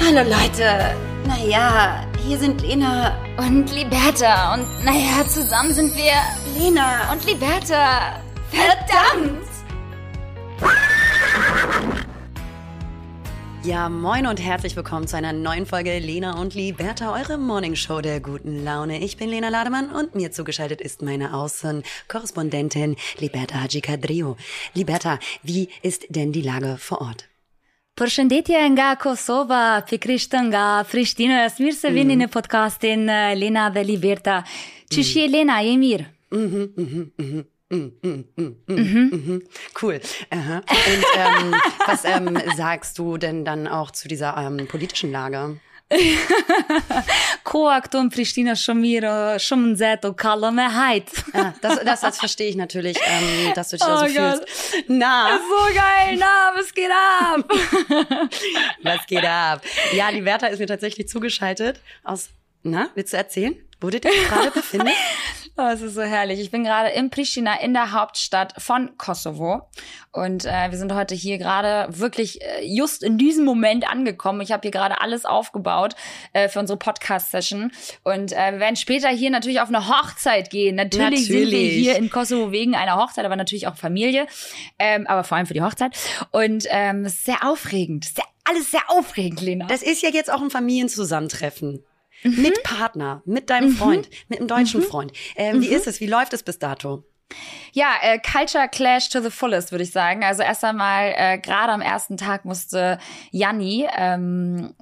Hallo Leute. Naja, hier sind Lena und Liberta. Und naja, zusammen sind wir Lena und Liberta. Verdammt! Ja, moin und herzlich willkommen zu einer neuen Folge Lena und Liberta, eure Morningshow der guten Laune. Ich bin Lena Lademann und mir zugeschaltet ist meine Außenkorrespondentin Liberta Haji Kadrio. Liberta, wie ist denn die Lage vor Ort? Përshëndetje nga Kosova, pikrisht nga Prishtina. Mirë se vini mm. në podcastin Lena dhe Liberta. Qysh je Lena, je mirë? Mhm, mhm, mhm. Mm, mm, mm, mhm. Cool. Aha. Und ähm, was ähm, sagst du denn dann auch zu dieser ähm, politischen Lage? Koa këtu në Prishtina shumë mirë, shumë nxehtë, kallë me hajt. Ja, das, das, das verstehe ich natürlich, ähm, dass du dich oh da so God. fühlst. Na. So geil, na, was geht ab? was geht ab? Ja, die Werther ist mir tatsächlich zugeschaltet aus, na, willst du erzählen? Wo du dich gerade befindest? Oh, es ist so herrlich. Ich bin gerade in Pristina, in der Hauptstadt von Kosovo. Und äh, wir sind heute hier gerade wirklich äh, just in diesem Moment angekommen. Ich habe hier gerade alles aufgebaut äh, für unsere Podcast-Session. Und äh, wir werden später hier natürlich auf eine Hochzeit gehen. Natürlich, natürlich, sind wir hier in Kosovo wegen einer Hochzeit, aber natürlich auch Familie. Ähm, aber vor allem für die Hochzeit. Und ähm, es ist sehr aufregend. Sehr, alles sehr aufregend, Lena. Das ist ja jetzt auch ein Familienzusammentreffen. Mhm. Mit Partner, mit deinem mhm. Freund, mit einem deutschen mhm. Freund. Ähm, wie mhm. ist es? Wie läuft es bis dato? Ja, äh, Culture Clash to the fullest, würde ich sagen. Also erst einmal, äh, gerade am ersten Tag musste Janni ähm,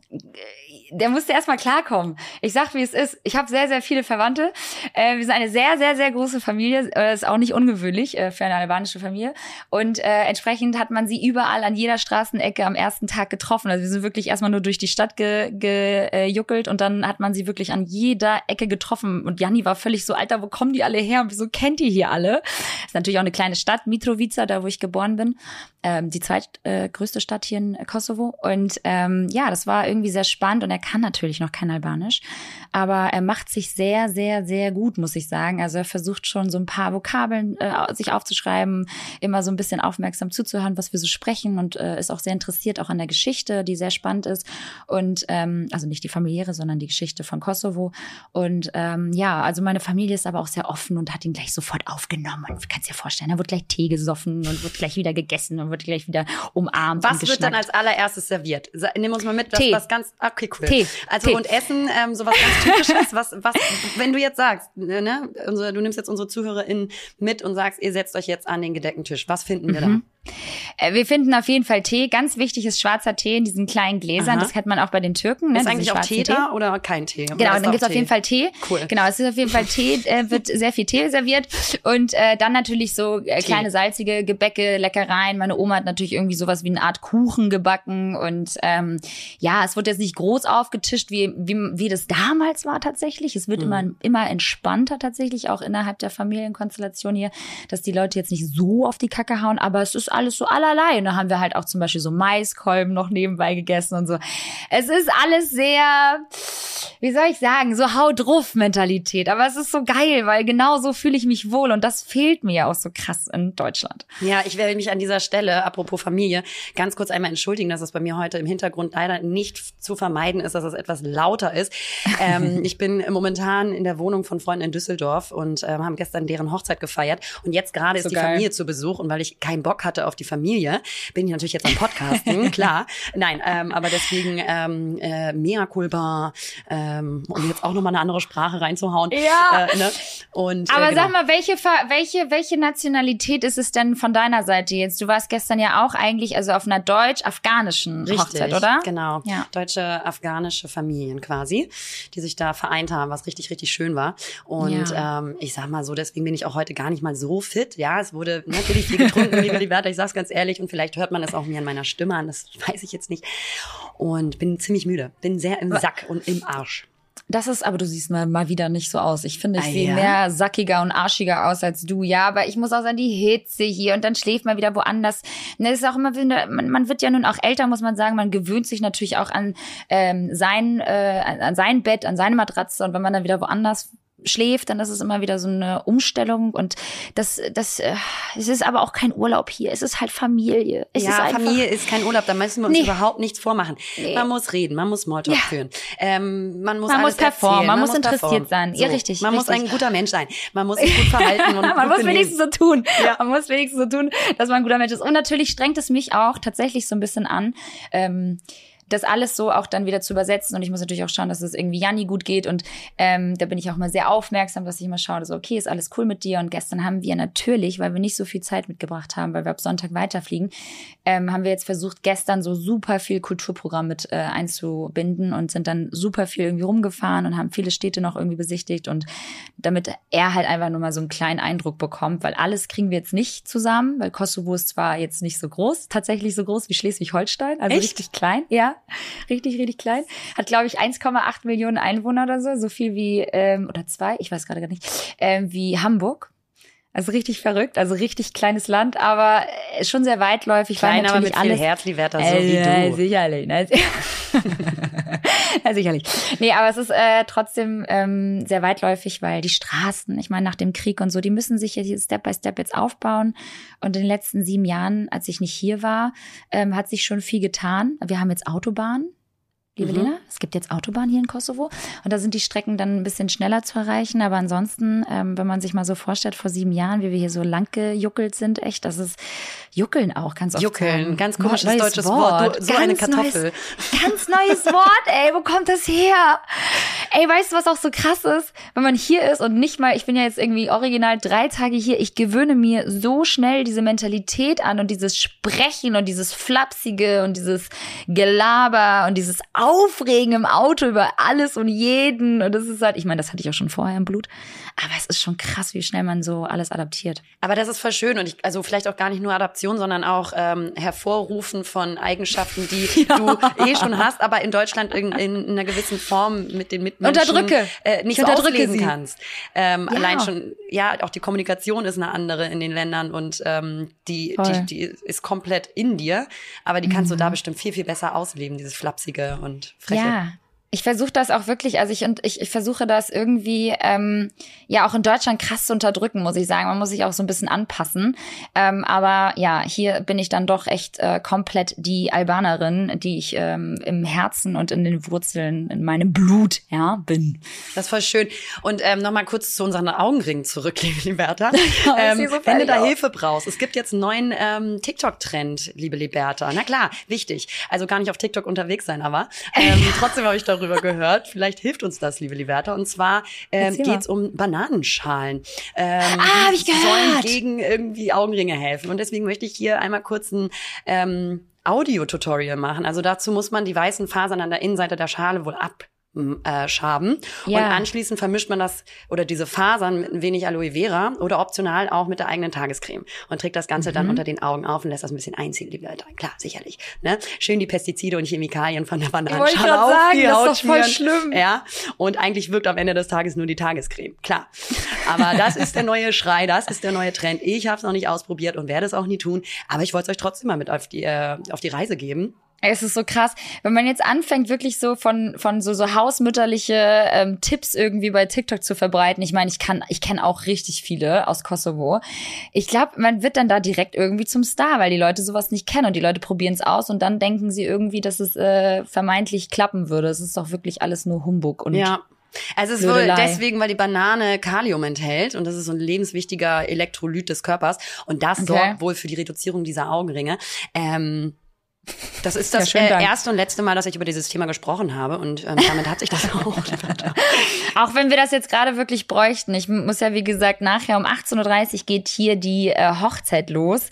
der musste erstmal klarkommen. Ich sag, wie es ist. Ich habe sehr, sehr viele Verwandte. Äh, wir sind eine sehr, sehr, sehr große Familie. Äh, ist auch nicht ungewöhnlich äh, für eine albanische Familie. Und äh, entsprechend hat man sie überall an jeder Straßenecke am ersten Tag getroffen. Also wir sind wirklich erstmal nur durch die Stadt gejuckelt ge, äh, und dann hat man sie wirklich an jeder Ecke getroffen. Und Janni war völlig so, Alter, wo kommen die alle her? Und wieso kennt ihr hier alle? Ist natürlich auch eine kleine Stadt, Mitrovica, da wo ich geboren bin. Ähm, die zweitgrößte Stadt hier in Kosovo. Und ähm, ja, das war irgendwie sehr spannend und er kann natürlich noch kein Albanisch, aber er macht sich sehr, sehr, sehr gut, muss ich sagen. Also er versucht schon so ein paar Vokabeln äh, sich aufzuschreiben, immer so ein bisschen aufmerksam zuzuhören, was wir so sprechen und äh, ist auch sehr interessiert auch an der Geschichte, die sehr spannend ist und ähm, also nicht die familiäre, sondern die Geschichte von Kosovo und ähm, ja, also meine Familie ist aber auch sehr offen und hat ihn gleich sofort aufgenommen und du kannst dir vorstellen, da wird gleich Tee gesoffen und wird gleich wieder gegessen und wird gleich wieder umarmt. Was wird dann als allererstes serviert? Nimm uns mal mit, was, Tee. was ganz, okay, cool. Tee. Also Tee. und Essen, ähm, sowas ganz Typisches, was, was, wenn du jetzt sagst, ne, unsere, du nimmst jetzt unsere ZuhörerInnen mit und sagst, ihr setzt euch jetzt an den gedeckten Tisch. Was finden wir mhm. da? Äh, wir finden auf jeden Fall Tee. Ganz wichtig ist schwarzer Tee in diesen kleinen Gläsern. Aha. Das kennt man auch bei den Türken. Ne? Ist eigentlich auch Tee da oder kein Tee? Genau, dann gibt's auf jeden Fall Tee. Cool. Genau, es ist auf jeden Fall Tee, äh, wird sehr viel Tee serviert. Und äh, dann natürlich so äh, kleine salzige Gebäcke, Leckereien. Meine Oma hat natürlich irgendwie sowas wie eine Art Kuchen gebacken. Und ähm, ja, es wird jetzt nicht groß aufgetischt, wie, wie, wie das damals war tatsächlich. Es wird mhm. immer, immer entspannter tatsächlich, auch innerhalb der Familienkonstellation hier, dass die Leute jetzt nicht so auf die Kacke hauen. Aber es ist alles so allerlei. Und da haben wir halt auch zum Beispiel so Maiskolben noch nebenbei gegessen und so. Es ist alles sehr, wie soll ich sagen, so haut drauf Mentalität. Aber es ist so geil, weil genau so fühle ich mich wohl. Und das fehlt mir ja auch so krass in Deutschland. Ja, ich werde mich an dieser Stelle, apropos Familie, ganz kurz einmal entschuldigen, dass es bei mir heute im Hintergrund leider nicht zu vermeiden ist, dass es etwas lauter ist. ähm, ich bin momentan in der Wohnung von Freunden in Düsseldorf und ähm, haben gestern deren Hochzeit gefeiert. Und jetzt gerade so ist die geil. Familie zu Besuch. Und weil ich keinen Bock hatte auf die Familie, bin ich natürlich jetzt am Podcasten, klar. Nein, ähm, aber deswegen ähm, äh, mea culpa, ähm, um jetzt auch nochmal eine andere Sprache reinzuhauen. Ja. Äh, ne? Und, äh, aber äh, genau. sag mal, welche, welche, welche Nationalität ist es denn von deiner Seite jetzt? Du warst gestern ja auch eigentlich also auf einer deutsch-afghanischen Hochzeit, oder? Genau. Ja. Deutsche, afghanische Familien quasi, die sich da vereint haben, was richtig, richtig schön war. Und ja. ähm, ich sag mal so, deswegen bin ich auch heute gar nicht mal so fit. Ja, es wurde natürlich viel getrunken, liebe Liberta, ich sag's ganz ehrlich. Und vielleicht hört man es auch mir an meiner Stimme an, das weiß ich jetzt nicht. Und bin ziemlich müde, bin sehr im Sack und im Arsch. Das ist, aber du siehst mal, mal wieder nicht so aus. Ich finde, ich ah, sehe ja? mehr sackiger und arschiger aus als du. Ja, aber ich muss auch sagen, die Hitze hier und dann schläft man wieder woanders. Das ist auch immer wieder, man, man wird ja nun auch älter, muss man sagen. Man gewöhnt sich natürlich auch an ähm, sein, äh, an sein Bett, an seine Matratze und wenn man dann wieder woanders schläft, dann ist es immer wieder so eine Umstellung und das, das, äh, es ist aber auch kein Urlaub hier. Es ist halt Familie. Es ja, ist einfach, Familie ist kein Urlaub, da müssen wir uns Nee. überhaupt nichts vormachen. Nee. Man muss reden, man muss Smalltalk Ja. führen. Ähm, man muss Man alles muss performen, erzählen, man muss interessiert performen. sein. Ja, richtig, Man muss richtig. ein guter Mensch sein. Man muss sich gut verhalten und man muss wenigstens so tun. Ja. Man muss wenigstens so tun, dass man ein guter Mensch ist. Und natürlich strengt es mich auch tatsächlich so ein bisschen an. Ähm, das alles so auch dann wieder zu übersetzen. Und ich muss natürlich auch schauen, dass es irgendwie Janni gut geht. Und ähm, da bin ich auch mal sehr aufmerksam, dass ich immer schaue, so okay, ist alles cool mit dir. Und gestern haben wir natürlich, weil wir nicht so viel Zeit mitgebracht haben, weil wir ab Sonntag weiterfliegen, ähm, haben wir jetzt versucht, gestern so super viel Kulturprogramm mit äh, einzubinden und sind dann super viel irgendwie rumgefahren und haben viele Städte noch irgendwie besichtigt. Und damit er halt einfach nur mal so einen kleinen Eindruck bekommt, weil alles kriegen wir jetzt nicht zusammen, weil Kosovo ist zwar jetzt nicht so groß, tatsächlich so groß wie Schleswig-Holstein, also Echt? richtig klein, ja, richtig, richtig klein, hat glaube ich 1,8 Millionen Einwohner oder so, so viel wie, ähm, oder zwei, ich weiß gerade gar nicht, ähm, wie Hamburg. Also richtig verrückt, also richtig kleines Land, aber äh, schon sehr weitläufig. Klein, aber natürlich mit viel alles, Herz, Liberta, so äh, wie du. Sicherlich, ne? ja, sicherlich. Nee, aber es ist äh, trotzdem ähm, sehr weitläufig, weil die Straßen, ich meine, nach dem Krieg und so, die müssen sich jetzt Step by Step jetzt aufbauen. Und in den letzten sieben Jahren, als ich nicht hier war, ähm, hat sich schon viel getan. Wir haben jetzt Autobahnen. Liebe Mhm. Lena, es gibt jetzt Autobahnen hier in Kosovo und da sind die Strecken dann ein bisschen schneller zu erreichen. Aber ansonsten, ähm, wenn man sich mal so vorstellt, vor sieben Jahren, wie wir hier so lang gejuckelt sind, echt, das ist Juckeln auch ganz oft. Juckeln, sagen. ganz komisches Neues deutsches Wort. Du, so eine Ganz Kartoffel. Neues, ganz neues Wort, ey, wo kommt das her? Ey, weißt du, was auch so krass ist? Wenn man hier ist und nicht mal, ich bin ja jetzt irgendwie original drei Tage hier, ich gewöhne mir so schnell diese Mentalität an und dieses Sprechen und dieses Flapsige und dieses Gelaber und dieses Aufregen im Auto über alles und jeden. Und das ist halt, ich meine, das hatte ich auch schon vorher im Blut. Aber es ist schon krass, wie schnell man so alles adaptiert. Aber das ist voll schön und ich, also vielleicht auch gar nicht nur Adaption, sondern auch ähm, Hervorrufen von Eigenschaften, die du eh schon hast, aber in Deutschland in, in einer gewissen Form mit den Mitmenschen Unterdrücke. Äh, nicht Ich so unterdrücke ausleben sie. kannst. Ähm, Ja. Allein schon, ja, auch die Kommunikation ist eine andere in den Ländern und ähm, die. Mhm. die, die ist komplett in dir, aber die kannst du da bestimmt viel, viel besser ausleben, dieses Flapsige und Freche. Ja. Ich versuche das auch wirklich, also ich und ich, ich versuche das irgendwie ähm, ja auch in Deutschland krass zu unterdrücken, muss ich sagen. Man muss sich auch so ein bisschen anpassen. Ähm, aber ja, hier bin ich dann doch echt äh, komplett die Albanerin, die ich ähm, im Herzen und in den Wurzeln, in meinem Blut, ja, bin. Das ist voll schön. Und ähm, nochmal kurz zu unseren Augenringen zurück, liebe Liberta. ähm, so wenn du da aus. Hilfe brauchst, es gibt jetzt einen neuen ähm, TikTok-Trend, liebe Liberta. Na klar, wichtig. Also gar nicht auf TikTok unterwegs sein, aber ähm, trotzdem habe ich darüber gehört. Vielleicht hilft uns das, liebe Liberta. Und zwar ähm, mal. geht's um Bananenschalen. Ähm, Ah, hab die ich gehört. Sollen gegen irgendwie Augenringe helfen. Und deswegen möchte ich hier einmal kurz ein ähm, Audio-Tutorial machen. Also dazu muss man die weißen Fasern an der Innenseite der Schale wohl ab äh, schaben Ja. und anschließend vermischt man das oder diese Fasern mit ein wenig Aloe Vera oder optional auch mit der eigenen Tagescreme und trägt das Ganze Mhm. dann unter den Augen auf und lässt das ein bisschen einziehen, liebe Leute. Klar, sicherlich. Ne? Schön die Pestizide und Chemikalien von der Bananenschale auf sagen, die das ist Haut voll schlimm. Ja, und eigentlich wirkt am Ende des Tages nur die Tagescreme. Klar. Aber das ist der neue Schrei, das ist der neue Trend. Ich habe es noch nicht ausprobiert und werde es auch nie tun, aber ich wollte es euch trotzdem mal mit auf die, äh, auf die Reise geben. Es ist so krass, wenn man jetzt anfängt, wirklich so von, von so, so hausmütterliche ähm, Tipps irgendwie bei TikTok zu verbreiten. Ich meine, ich kann, ich kenne auch richtig viele aus Kosovo. Ich glaube, man wird dann da direkt irgendwie zum Star, weil die Leute sowas nicht kennen und die Leute probieren es aus und dann denken sie irgendwie, dass es äh, vermeintlich klappen würde. Es ist doch wirklich alles nur Humbug und Ja. Also es ist wohl deswegen, weil die Banane Kalium enthält und das ist so ein lebenswichtiger Elektrolyt des Körpers und das Okay. sorgt wohl für die Reduzierung dieser Augenringe. Ähm, das ist das Ja, äh, erste und letzte Mal, dass ich über dieses Thema gesprochen habe und ähm, damit hat sich das auch. Auch wenn wir das jetzt gerade wirklich bräuchten. Ich muss ja, wie gesagt, nachher um 18.30 Uhr geht hier die äh, Hochzeit los.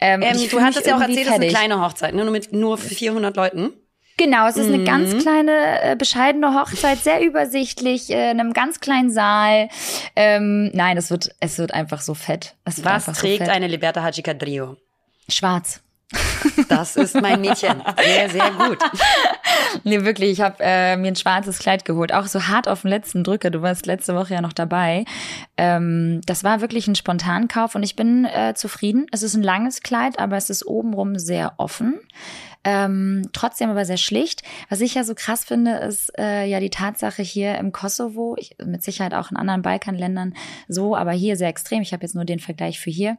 Ähm, ähm, du hattest ja auch erzählt, es ist eine kleine Hochzeit, ne? nur mit nur für 400 Leuten. Genau, es ist eine ganz Mhm. kleine, äh, bescheidene Hochzeit, sehr übersichtlich, äh, in einem ganz kleinen Saal. Ähm, nein, es wird, es wird einfach so fett. Es Was trägt so fett. eine Liberta Haji Cadrillo? Schwarz. Das ist mein Mädchen. Sehr, sehr gut. Nee, wirklich, ich habe äh, mir ein schwarzes Kleid geholt. Auch so hart auf den letzten Drücker. Du warst letzte Woche ja noch dabei. Ähm, das war wirklich ein Spontankauf und ich bin äh, zufrieden. Es ist ein langes Kleid, aber es ist obenrum sehr offen. Ähm, trotzdem aber sehr schlicht. Was ich ja so krass finde, ist äh, ja die Tatsache hier im Kosovo, ich, mit Sicherheit auch in anderen Balkanländern so, aber hier sehr extrem, ich habe jetzt nur den Vergleich für hier,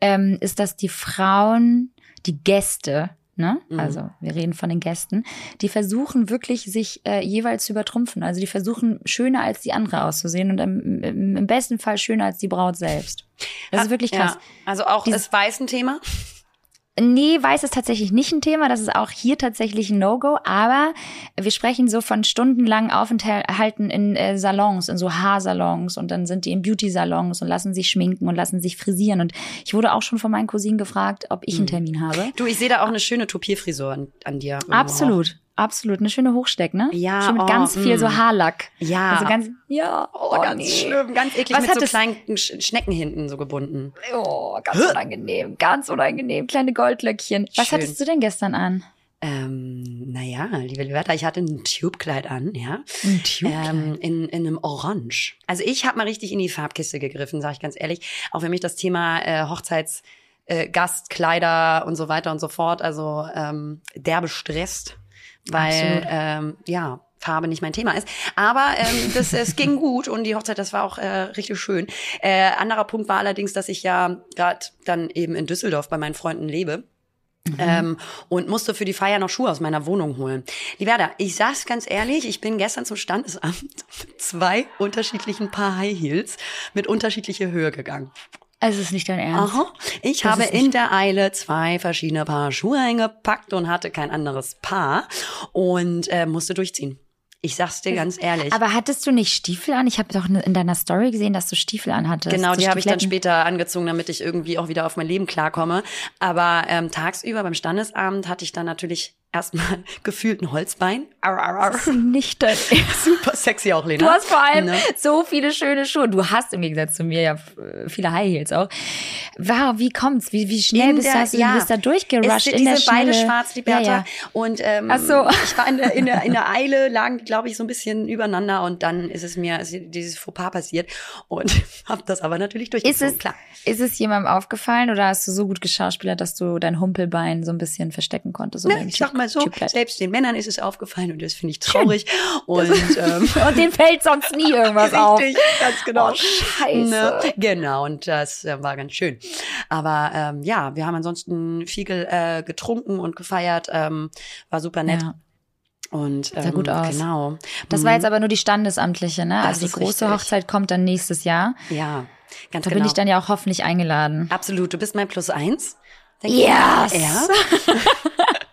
ähm, ist, dass die Frauen, die Gäste, Ne? Mhm. Also wir reden von den Gästen, die versuchen wirklich sich äh, jeweils zu übertrumpfen. Also die versuchen schöner als die andere auszusehen und im, im, besten Fall schöner als die Braut selbst. Das ist wirklich krass. Ja. Also auch Dies, ist weiß ein Thema? Nee, weiß ist tatsächlich nicht ein Thema. Das ist auch hier tatsächlich ein No-Go. Aber wir sprechen so von stundenlangen Aufenthalten in äh, Salons, in so Haarsalons. Und dann sind die in Beauty-Salons und lassen sich schminken und lassen sich frisieren. Und ich wurde auch schon von meinen Cousinen gefragt, ob ich einen hm. Termin habe. Du, ich sehe da auch eine schöne Topierfrisur an, an dir. Absolut. Absolut, eine schöne Hochsteck, ne? Ja. Schön mit oh, ganz viel so mm. Haarlack. Ja. Also ganz, ja, oh, oh ganz nee. schlimm, ganz eklig Was mit so kleinen Schnecken hinten so gebunden. Oh, ganz Hä? unangenehm, ganz unangenehm, kleine Goldlöckchen. Was Schön. hattest du denn gestern an? Ähm, naja, liebe Liberta, ich hatte ein Tubekleid an, ja. Ein Tubekleid? Ähm, in, in einem Orange. Also ich habe mal richtig in die Farbkiste gegriffen, sage ich ganz ehrlich. Auch wenn mich das Thema äh, Hochzeits äh, Gastkleider und so weiter und so fort, also ähm, derbe stresst weil ähm, ja Farbe nicht mein Thema ist. Aber ähm, das, es ging gut und die Hochzeit, das war auch äh, richtig schön. Äh, anderer Punkt war allerdings, dass ich ja gerade dann eben in Düsseldorf bei meinen Freunden lebe. Mhm. Ähm, und musste für die Feier noch Schuhe aus meiner Wohnung holen. Liberda, ich sag's ganz ehrlich, ich bin gestern zum Standesamt mit zwei unterschiedlichen Paar High Heels mit unterschiedlicher Höhe gegangen. Also ist nicht dein Ernst. Aha. Ich das habe in der Eile zwei verschiedene Paar Schuhe eingepackt und hatte kein anderes Paar und äh, musste durchziehen. Ich sag's dir ganz ehrlich. Aber hattest du nicht Stiefel an? Ich habe doch in deiner Story gesehen, dass du Stiefel anhattest. Genau, die habe ich dann später angezogen, damit ich irgendwie auch wieder auf mein Leben klarkomme. Aber ähm, tagsüber beim Standesamt hatte ich dann natürlich erstmal gefühlt ein Holzbein. Arr, arr, arr. Das ist nicht dein Super sexy auch, Lena. Du hast vor allem ne? so viele schöne Schuhe. Du hast im Gegensatz zu mir ja viele High Heels auch. Wow, wie kommt's? Wie, wie schnell in bist, der, du, ja, du bist da durchgerusht? in der beide schwarz, die Bertha. Ja, ja. Und ähm, Ach so. ich war in der, in, der, in der Eile, lagen, glaube ich, so ein bisschen übereinander und dann ist es mir ist dieses Fauxpas passiert und habe das aber natürlich durchgezogen. Ist es, Klar. ist es jemandem aufgefallen oder hast du so gut geschauspielert, dass du dein Humpelbein so ein bisschen verstecken konntest? So ne, ich sag mal so, selbst den Männern ist es aufgefallen und das finde ich traurig. Und, ähm, und denen fällt sonst nie irgendwas richtig, auf. Richtig, ganz genau. Oh, scheiße. Ne? Genau, und das äh, war ganz schön. Aber ähm, ja, wir haben ansonsten viel äh, getrunken und gefeiert. Ähm, war super nett. Ja. Und ähm, sah gut aus. Genau. Das war jetzt aber nur die standesamtliche, ne? Das also die große richtig. Hochzeit kommt dann nächstes Jahr. Ja, ganz da genau. bin ich dann ja auch hoffentlich eingeladen. Absolut. Du bist mein Plus eins. Yes. Ja.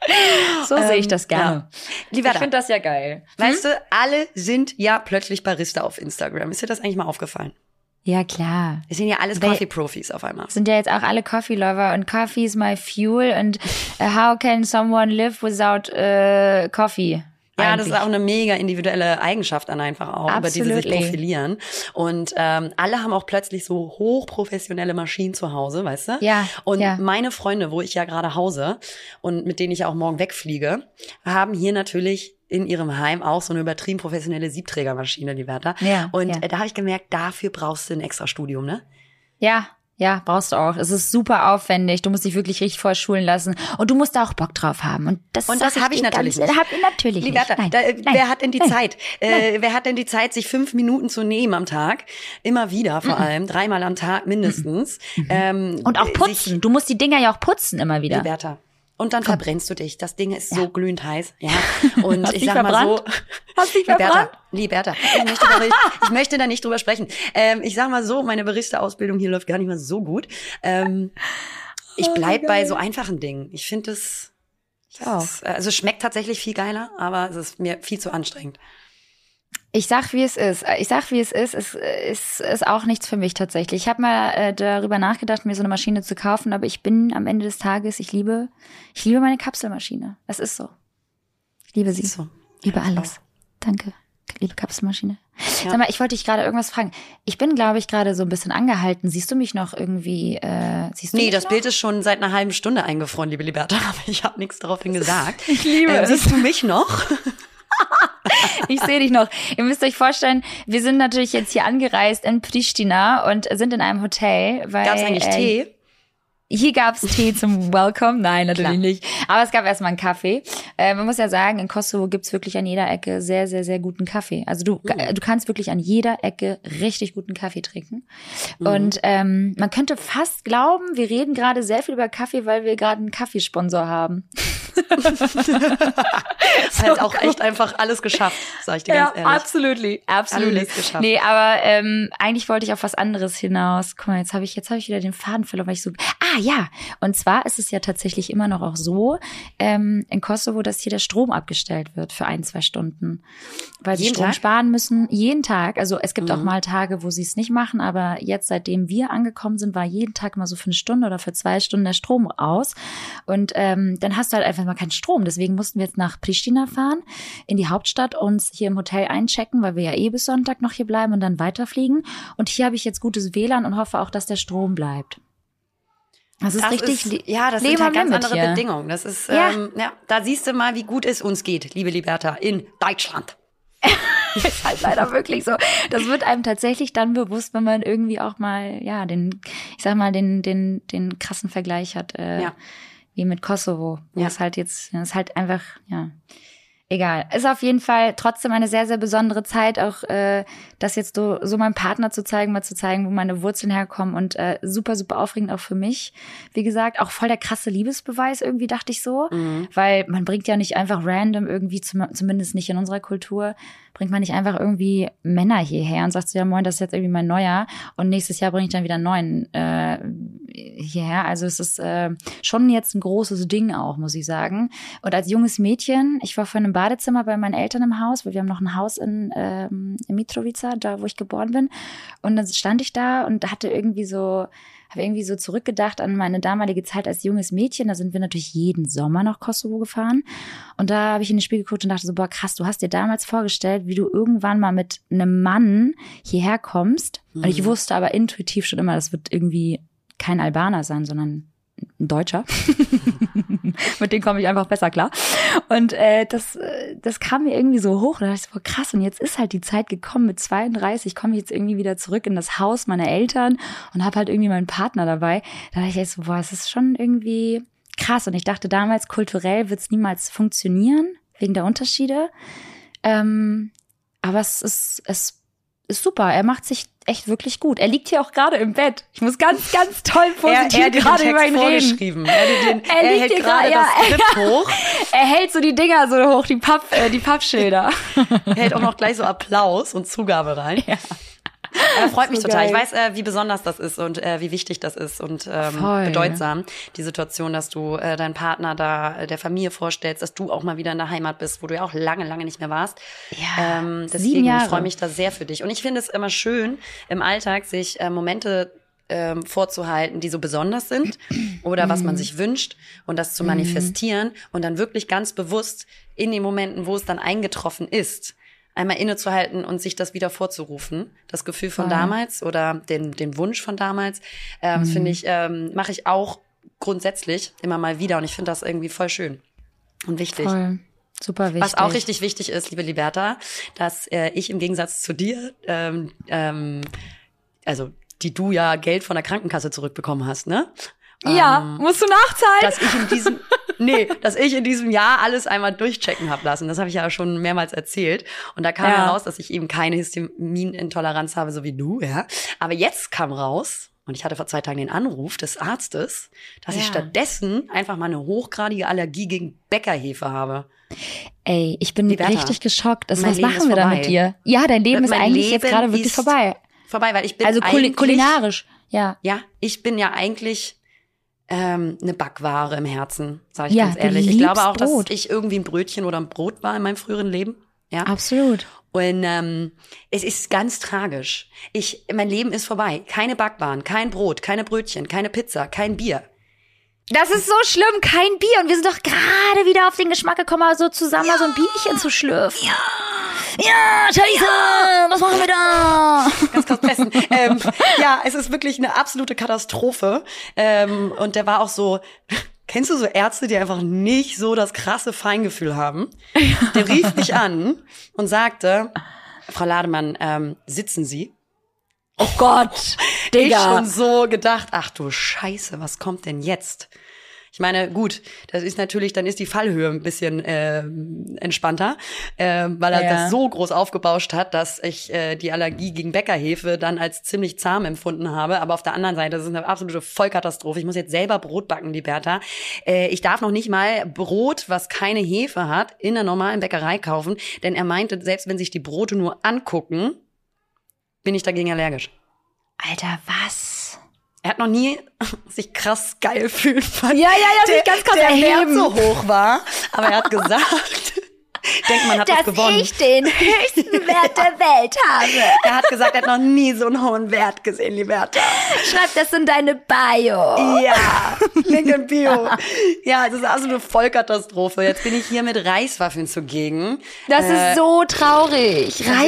so ähm, sehe ich das gerne. Ja. ich finde das ja geil. Weißt hm? du, alle sind ja plötzlich Barista auf Instagram. Ist dir das eigentlich mal aufgefallen? Ja, klar. Wir sind ja alles Coffee-Profis auf einmal. Sind ja jetzt auch alle Coffee-Lover und Coffee is my fuel und uh, how can someone live without uh, coffee? Ja, das ist auch eine mega individuelle Eigenschaft dann einfach auch, Absolutely. über die sie sich profilieren. Und ähm, alle haben auch plötzlich so hochprofessionelle Maschinen zu Hause, weißt du? Ja. Und ja. meine Freunde, wo ich ja gerade hause und mit denen ich ja auch morgen wegfliege, haben hier natürlich in ihrem Heim auch so eine übertrieben professionelle Siebträgermaschine, die Wärter. Ja, und ja. Äh, da habe ich gemerkt, dafür brauchst du ein extra Studium, ne? Ja, ja, brauchst du auch. Es ist super aufwendig. Du musst dich wirklich richtig vorschulen lassen. Und du musst da auch Bock drauf haben. Und das, und das habe ich natürlich ganz, nicht. Hab ich natürlich Liberta, nicht. Nein, da, wer hat denn die Nein. Zeit? Äh, wer hat denn die Zeit, sich fünf Minuten zu nehmen am Tag? Immer wieder vor allem. Dreimal am Tag mindestens. Mhm. Ähm, und auch putzen. Du musst die Dinger ja auch putzen immer wieder. Liberta, und dann Komm. verbrennst du dich. Das Ding ist ja. so glühend heiß. Ja. Und Hast ich sag verbrannt? mal so. Hast dich verbrannt? Liberta, ich möchte, da, nicht, ich möchte da nicht drüber sprechen. Ähm, ich sag mal so, meine Barista-Ausbildung hier läuft gar nicht mal so gut. Ähm, ich oh, bleib bei so einfachen Dingen. Ich finde es. Also es schmeckt tatsächlich viel geiler, aber es ist mir viel zu anstrengend. Ich sag, wie es ist. Ich sag, wie es ist. Es ist, ist auch nichts für mich tatsächlich. Ich habe mal äh, darüber nachgedacht, mir so eine Maschine zu kaufen, aber ich bin am Ende des Tages, ich liebe, ich liebe meine Kapselmaschine. Es ist so. Ich liebe sie. So. Liebe alles. Danke, liebe Kapselmaschine. Ja. Sag mal, ich wollte dich gerade irgendwas fragen. Ich bin, glaube ich, gerade so ein bisschen angehalten. Siehst du mich noch irgendwie? Äh, siehst du nee, das noch? Bild ist schon seit einer halben Stunde eingefroren, liebe Liberta. Aber ich habe nichts daraufhin gesagt. Ich liebe äh, es. Siehst du mich noch? ich sehe dich noch. Ihr müsst euch vorstellen, wir sind natürlich jetzt hier angereist in Pristina und sind in einem Hotel. Weil, Gab's eigentlich äh, Tee? Hier gab's Tee zum Welcome. Nein, natürlich Klar. nicht. Aber es gab erstmal einen Kaffee. Äh, man muss ja sagen, in Kosovo gibt's wirklich an jeder Ecke sehr, sehr, sehr guten Kaffee. Also du, Mhm. du kannst wirklich an jeder Ecke richtig guten Kaffee trinken. Mhm. Und ähm, man könnte fast glauben, wir reden gerade sehr viel über Kaffee, weil wir gerade einen Kaffeesponsor haben. halt auch echt einfach alles geschafft, sag ich dir ganz ehrlich. absolutely, absolutely. Alles geschafft. Nee, aber ähm, eigentlich wollte ich auf was anderes hinaus. Guck mal, jetzt habe ich jetzt habe ich wieder den Faden verloren, weil ich so Ah ja, und zwar ist es ja tatsächlich immer noch auch so ähm, in Kosovo, dass hier der Strom abgestellt wird für ein zwei Stunden, weil sie Jeden Strom Tag? sparen müssen jeden Tag. Also es gibt auch Mhm. mal Tage, wo sie es nicht machen, aber jetzt seitdem wir angekommen sind, war jeden Tag mal so für eine Stunde oder für zwei Stunden der Strom aus und ähm, dann hast du halt einfach mal keinen Strom. Deswegen mussten wir jetzt nach Pristina fahren, in die Hauptstadt, uns hier im Hotel einchecken, weil wir ja eh bis Sonntag noch hier bleiben und dann weiterfliegen. Und hier habe ich jetzt gutes WLAN und hoffe auch, dass der Strom bleibt. Das ist Das richtig. ist, ja, das Leben sind halt ganz Limit andere hier. Bedingungen. Das ist, Ja. ähm, ja, da siehst du mal, wie gut es uns geht, liebe Liberta, in Deutschland. ist halt leider wirklich so. Das wird einem tatsächlich dann bewusst, wenn man irgendwie auch mal, ja, den, ich sag mal, den, den, den krassen Vergleich hat, äh, Ja. wie mit Kosovo. Ja. es halt jetzt, es ist halt einfach, ja. Egal. Ist auf jeden Fall trotzdem eine sehr, sehr besondere Zeit, auch äh, das jetzt so, so meinem Partner zu zeigen, mal zu zeigen, wo meine Wurzeln herkommen und äh, super, super aufregend auch für mich. Wie gesagt, auch voll der krasse Liebesbeweis irgendwie, dachte ich so. Mhm. Weil man bringt ja nicht einfach random irgendwie, zum, zumindest nicht in unserer Kultur, bringt man nicht einfach irgendwie Männer hierher und sagt so, ja moin, das ist jetzt irgendwie mein neuer und nächstes Jahr bringe ich dann wieder einen neuen äh, hierher. Also es ist äh, schon jetzt ein großes Ding auch, muss ich sagen. Und als junges Mädchen, ich war vorhin im Badezimmer bei meinen Eltern im Haus, weil wir haben noch ein Haus in, ähm, in Mitrovica, da wo ich geboren bin. Und dann stand ich da und hatte irgendwie so habe irgendwie so zurückgedacht an meine damalige Zeit als junges Mädchen. Da sind wir natürlich jeden Sommer nach Kosovo gefahren. Und da habe ich in den Spiegel geguckt und dachte so, boah, krass, du hast dir damals vorgestellt, wie du irgendwann mal mit einem Mann hierher kommst. Und ich wusste aber intuitiv schon immer, das wird irgendwie kein Albaner sein, sondern ein Deutscher. mit dem komme ich einfach besser klar. Und äh, das, äh, das kam mir irgendwie so hoch. Da dachte ich so, krass, und jetzt ist halt die Zeit gekommen mit 32, komme ich jetzt irgendwie wieder zurück in das Haus meiner Eltern und habe halt irgendwie meinen Partner dabei. Da dachte ich so, boah, es ist schon irgendwie krass. Und ich dachte damals, kulturell wird es niemals funktionieren, wegen der Unterschiede. Ähm, aber es ist, es ist super. Er macht sich echt wirklich gut. Er liegt hier auch gerade im Bett. Ich muss ganz, ganz toll positiv er gerade über ihn reden. Er, den, Er er, hält gerade das. Skript hoch. Er hält so die Dinger so hoch, die Papp, äh, die Pappschilder. Er hält auch noch gleich so Applaus und Zugabe rein. Ja. Er freut mich So total. Ich geil. weiß, äh, wie besonders das ist und äh, wie wichtig das ist und ähm, Voll. bedeutsam, die Situation, dass du äh, deinen Partner da äh, der Familie vorstellst, dass du auch mal wieder in der Heimat bist, wo du ja auch lange, lange nicht mehr warst. Ja, ähm, deswegen freue mich da sehr für dich. Und ich finde es immer schön, im Alltag sich äh, Momente ähm, vorzuhalten, die so besonders sind oder was Mhm. man sich wünscht und das zu manifestieren und dann wirklich ganz bewusst in den Momenten, wo es dann eingetroffen ist, einmal innezuhalten und sich das wieder vorzurufen. Das Gefühl von Voll. damals oder den, den Wunsch von damals, ähm, Mhm. finde ich, ähm, mache ich auch grundsätzlich immer mal wieder und ich finde das irgendwie voll schön und wichtig. Voll. Super wichtig. Was auch richtig wichtig ist, liebe Liberta, dass äh, ich im Gegensatz zu dir, ähm, ähm, also die du ja Geld von der Krankenkasse zurückbekommen hast, ne? Ja, Ähm, musst du nachzahlen? dass ich in diesem nee, dass ich in diesem Jahr alles einmal durchchecken habe lassen. Das habe ich ja schon mehrmals erzählt und da kam Ja. heraus, dass ich eben keine Histaminintoleranz habe, so wie du, ja. Aber jetzt kam raus und ich hatte vor zwei Tagen den Anruf des Arztes, dass ich Ja. stattdessen einfach mal eine hochgradige Allergie gegen Bäckerhefe habe. Ey, ich bin Liberta, richtig geschockt. Mein was Leben machen wir da mit dir? Ja, dein Leben ist Mein eigentlich jetzt Leben gerade wirklich vorbei. Vorbei, weil ich bin Also kul kulinarisch, ja. Ja, ich bin ja eigentlich ähm, eine Backware im Herzen, sage ich Ja, ganz ehrlich. Ich glaube auch, Brot. dass ich irgendwie ein Brötchen oder ein Brot war in meinem früheren Leben. Ja. Absolut. Und ähm, es ist ganz tragisch. Ich, mein Leben ist vorbei. Keine Backwaren, kein Brot, keine Brötchen, keine Pizza, kein Bier. Das ist so schlimm, kein Bier. Und wir sind doch gerade wieder auf den Geschmack gekommen, so zusammen mal so ein Bierchen zu schlürfen. Ja. Ja, Scheiße, was machen wir da? Ganz kurz besten. ähm, ja, es ist wirklich eine absolute Katastrophe. Ähm, und der war auch so. Kennst du so Ärzte, die einfach nicht so das krasse Feingefühl haben? Der rief mich an und sagte, Frau Lademann, ähm, sitzen Sie? Oh Gott, Digga. Ich schon so gedacht, ach du Scheiße, was kommt denn jetzt? Ich meine, gut, das ist natürlich, dann ist die Fallhöhe ein bisschen äh, entspannter, äh, weil er Ja. das so groß aufgebauscht hat, dass ich äh, die Allergie gegen Bäckerhefe dann als ziemlich zahm empfunden habe. Aber auf der anderen Seite, das ist eine absolute Vollkatastrophe. Ich muss jetzt selber Brot backen, die Bertha. Äh, ich darf noch nicht mal Brot, was keine Hefe hat, in der normalen Bäckerei kaufen, denn er meinte, selbst wenn sich die Brote nur angucken, bin ich dagegen allergisch. Alter, was? Er hat noch nie sich krass geil fühlen fand. Ja, ja, ja, sich ganz krass der erheben. Wert so hoch war. Aber er hat gesagt, denkt man hat was gewonnen. den höchsten Wert der Welt habe. Er hat gesagt, er hat noch nie so einen hohen Wert gesehen, Liberta. Schreib das in deine Bio. Ja, Link in Bio. Ja, das ist also eine Vollkatastrophe. Jetzt bin ich hier mit Reiswaffeln zugegen. Das ist so traurig. Das ist wirklich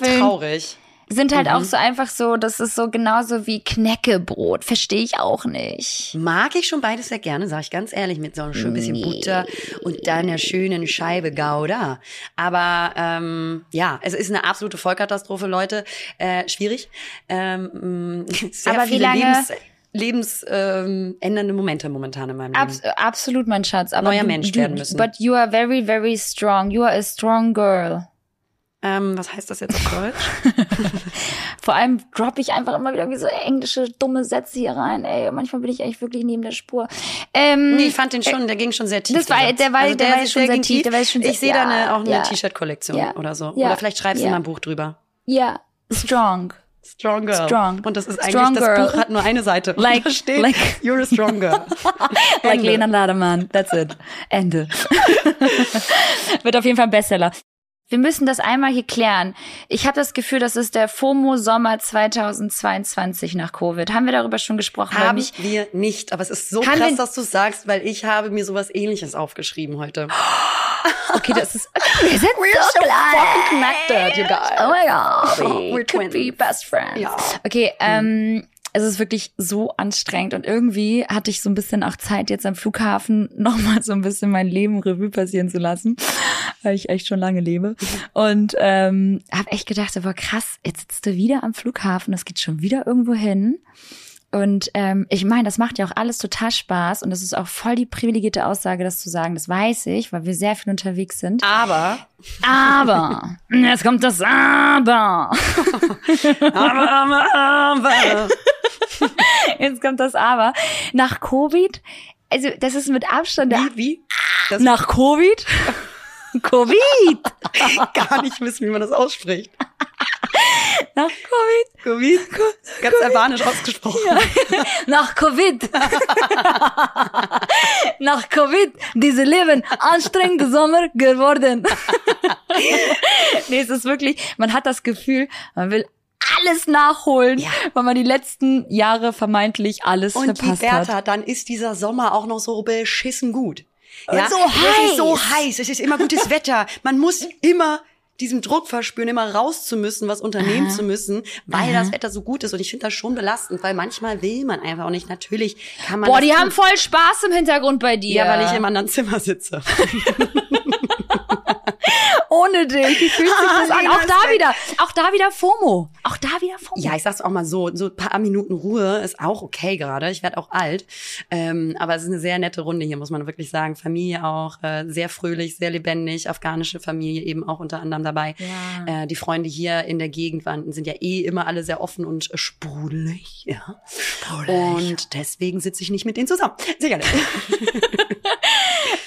Reiswaffeln traurig. Sind halt auch so einfach so, das ist so genauso wie Knäckebrot. Verstehe ich auch nicht. Mag ich schon beides sehr gerne, sage ich ganz ehrlich, mit so einem schönen bisschen Butter und dann einer schönen Scheibe Gouda. Aber ähm, ja, es ist eine absolute Vollkatastrophe, Leute. Äh, schwierig. Ähm, mh, sehr Aber wie viele lange- Lebens, lebens ähm, ändernde Momente momentan in meinem Leben. Abs absolut, mein Schatz. Aber Neuer Mensch du, werden müssen. But you are very, very strong. You are a strong girl. Ähm, was heißt das jetzt auf Deutsch? Vor allem droppe ich einfach immer wieder wie so englische dumme Sätze hier rein. Ey, manchmal bin ich echt wirklich neben der Spur. Ähm, Nee, ich fand den schon, der ging schon sehr tief. das war- der war- der war ist schon sehr ging tief, der war schon sehr- Ich sehe da eine, ja, auch eine ja. T-Shirt-Kollektion Ja. oder so. Ja. Oder vielleicht schreibst du mal ein Buch drüber. ja, strong. Strong Girl. Strong. Und das ist Strong eigentlich, girl. das Buch hat nur eine Seite. Like- da steht, like- you're a strong girl. like. Lena Lademann. That's it. Ende. Wird auf jeden Fall ein Bestseller. Wir müssen das einmal hier klären. Ich habe das Gefühl, das ist der FOMO Sommer 2022 nach Covid. Haben wir darüber schon gesprochen? Haben mich, wir nicht. Aber es ist so krass, wir- dass du sagst, weil ich habe mir sowas ähnliches aufgeschrieben heute. okay, das ist, wir sind so fucking connected, you guys. Oh my God. We We're could be twins. best friends. Ja. Okay, ähm, es ist wirklich so anstrengend und irgendwie hatte ich so ein bisschen auch Zeit, jetzt am Flughafen nochmal so ein bisschen mein Leben Revue passieren zu lassen, weil ich echt schon lange lebe. Und ähm, habe echt gedacht, aber krass, jetzt sitzt du wieder am Flughafen, das geht schon wieder irgendwo hin. Und ähm, ich meine, das macht ja auch alles total Spaß und das ist auch voll die privilegierte Aussage, das zu sagen. Das weiß ich, weil wir sehr viel unterwegs sind. Aber, Aber, jetzt kommt das Aber. aber, aber, aber. Jetzt kommt das Aber. Nach Covid, also das ist mit Abstand. Wie, wie? Das Nach Covid? Covid! gar nicht wissen, wie man das ausspricht. Nach Covid? Covid? Ganz albanisch ausgesprochen. Nach Covid! Nach Covid, diese Leben anstrengende Sommer geworden. nee, es ist wirklich, man hat das Gefühl, man will alles nachholen, Ja. weil man die letzten Jahre vermeintlich alles Und die verpasst hat. Bertha, dann ist dieser Sommer auch noch so beschissen gut. Und Ja, so Es ist so heiß. heiß, es ist immer gutes Wetter. Man muss immer diesen Druck verspüren, immer raus zu müssen, was unternehmen zu müssen, weil das Wetter so gut ist. Und ich finde das schon belastend, weil manchmal will man einfach auch nicht. Natürlich kann man. Boah, die haben voll Spaß im Hintergrund bei dir. Ja, weil ich im anderen Zimmer sitze. ohne dich. Wie fühlt sich das an? Auch da wieder, auch da wieder FOMO. Auch da wieder FOMO. Ja, ich sag's auch mal so, so ein paar Minuten Ruhe ist auch okay gerade. Ich werde auch alt. Ähm, aber es ist eine sehr nette Runde hier, muss man wirklich sagen. Familie auch, äh, sehr fröhlich, sehr lebendig. Afghanische Familie eben auch unter anderem dabei. Ja. Äh, die Freunde hier in der Gegend waren, sind ja eh immer alle sehr offen und sprudelig. Ja. Und deswegen sitze ich nicht mit denen zusammen. Sicherlich.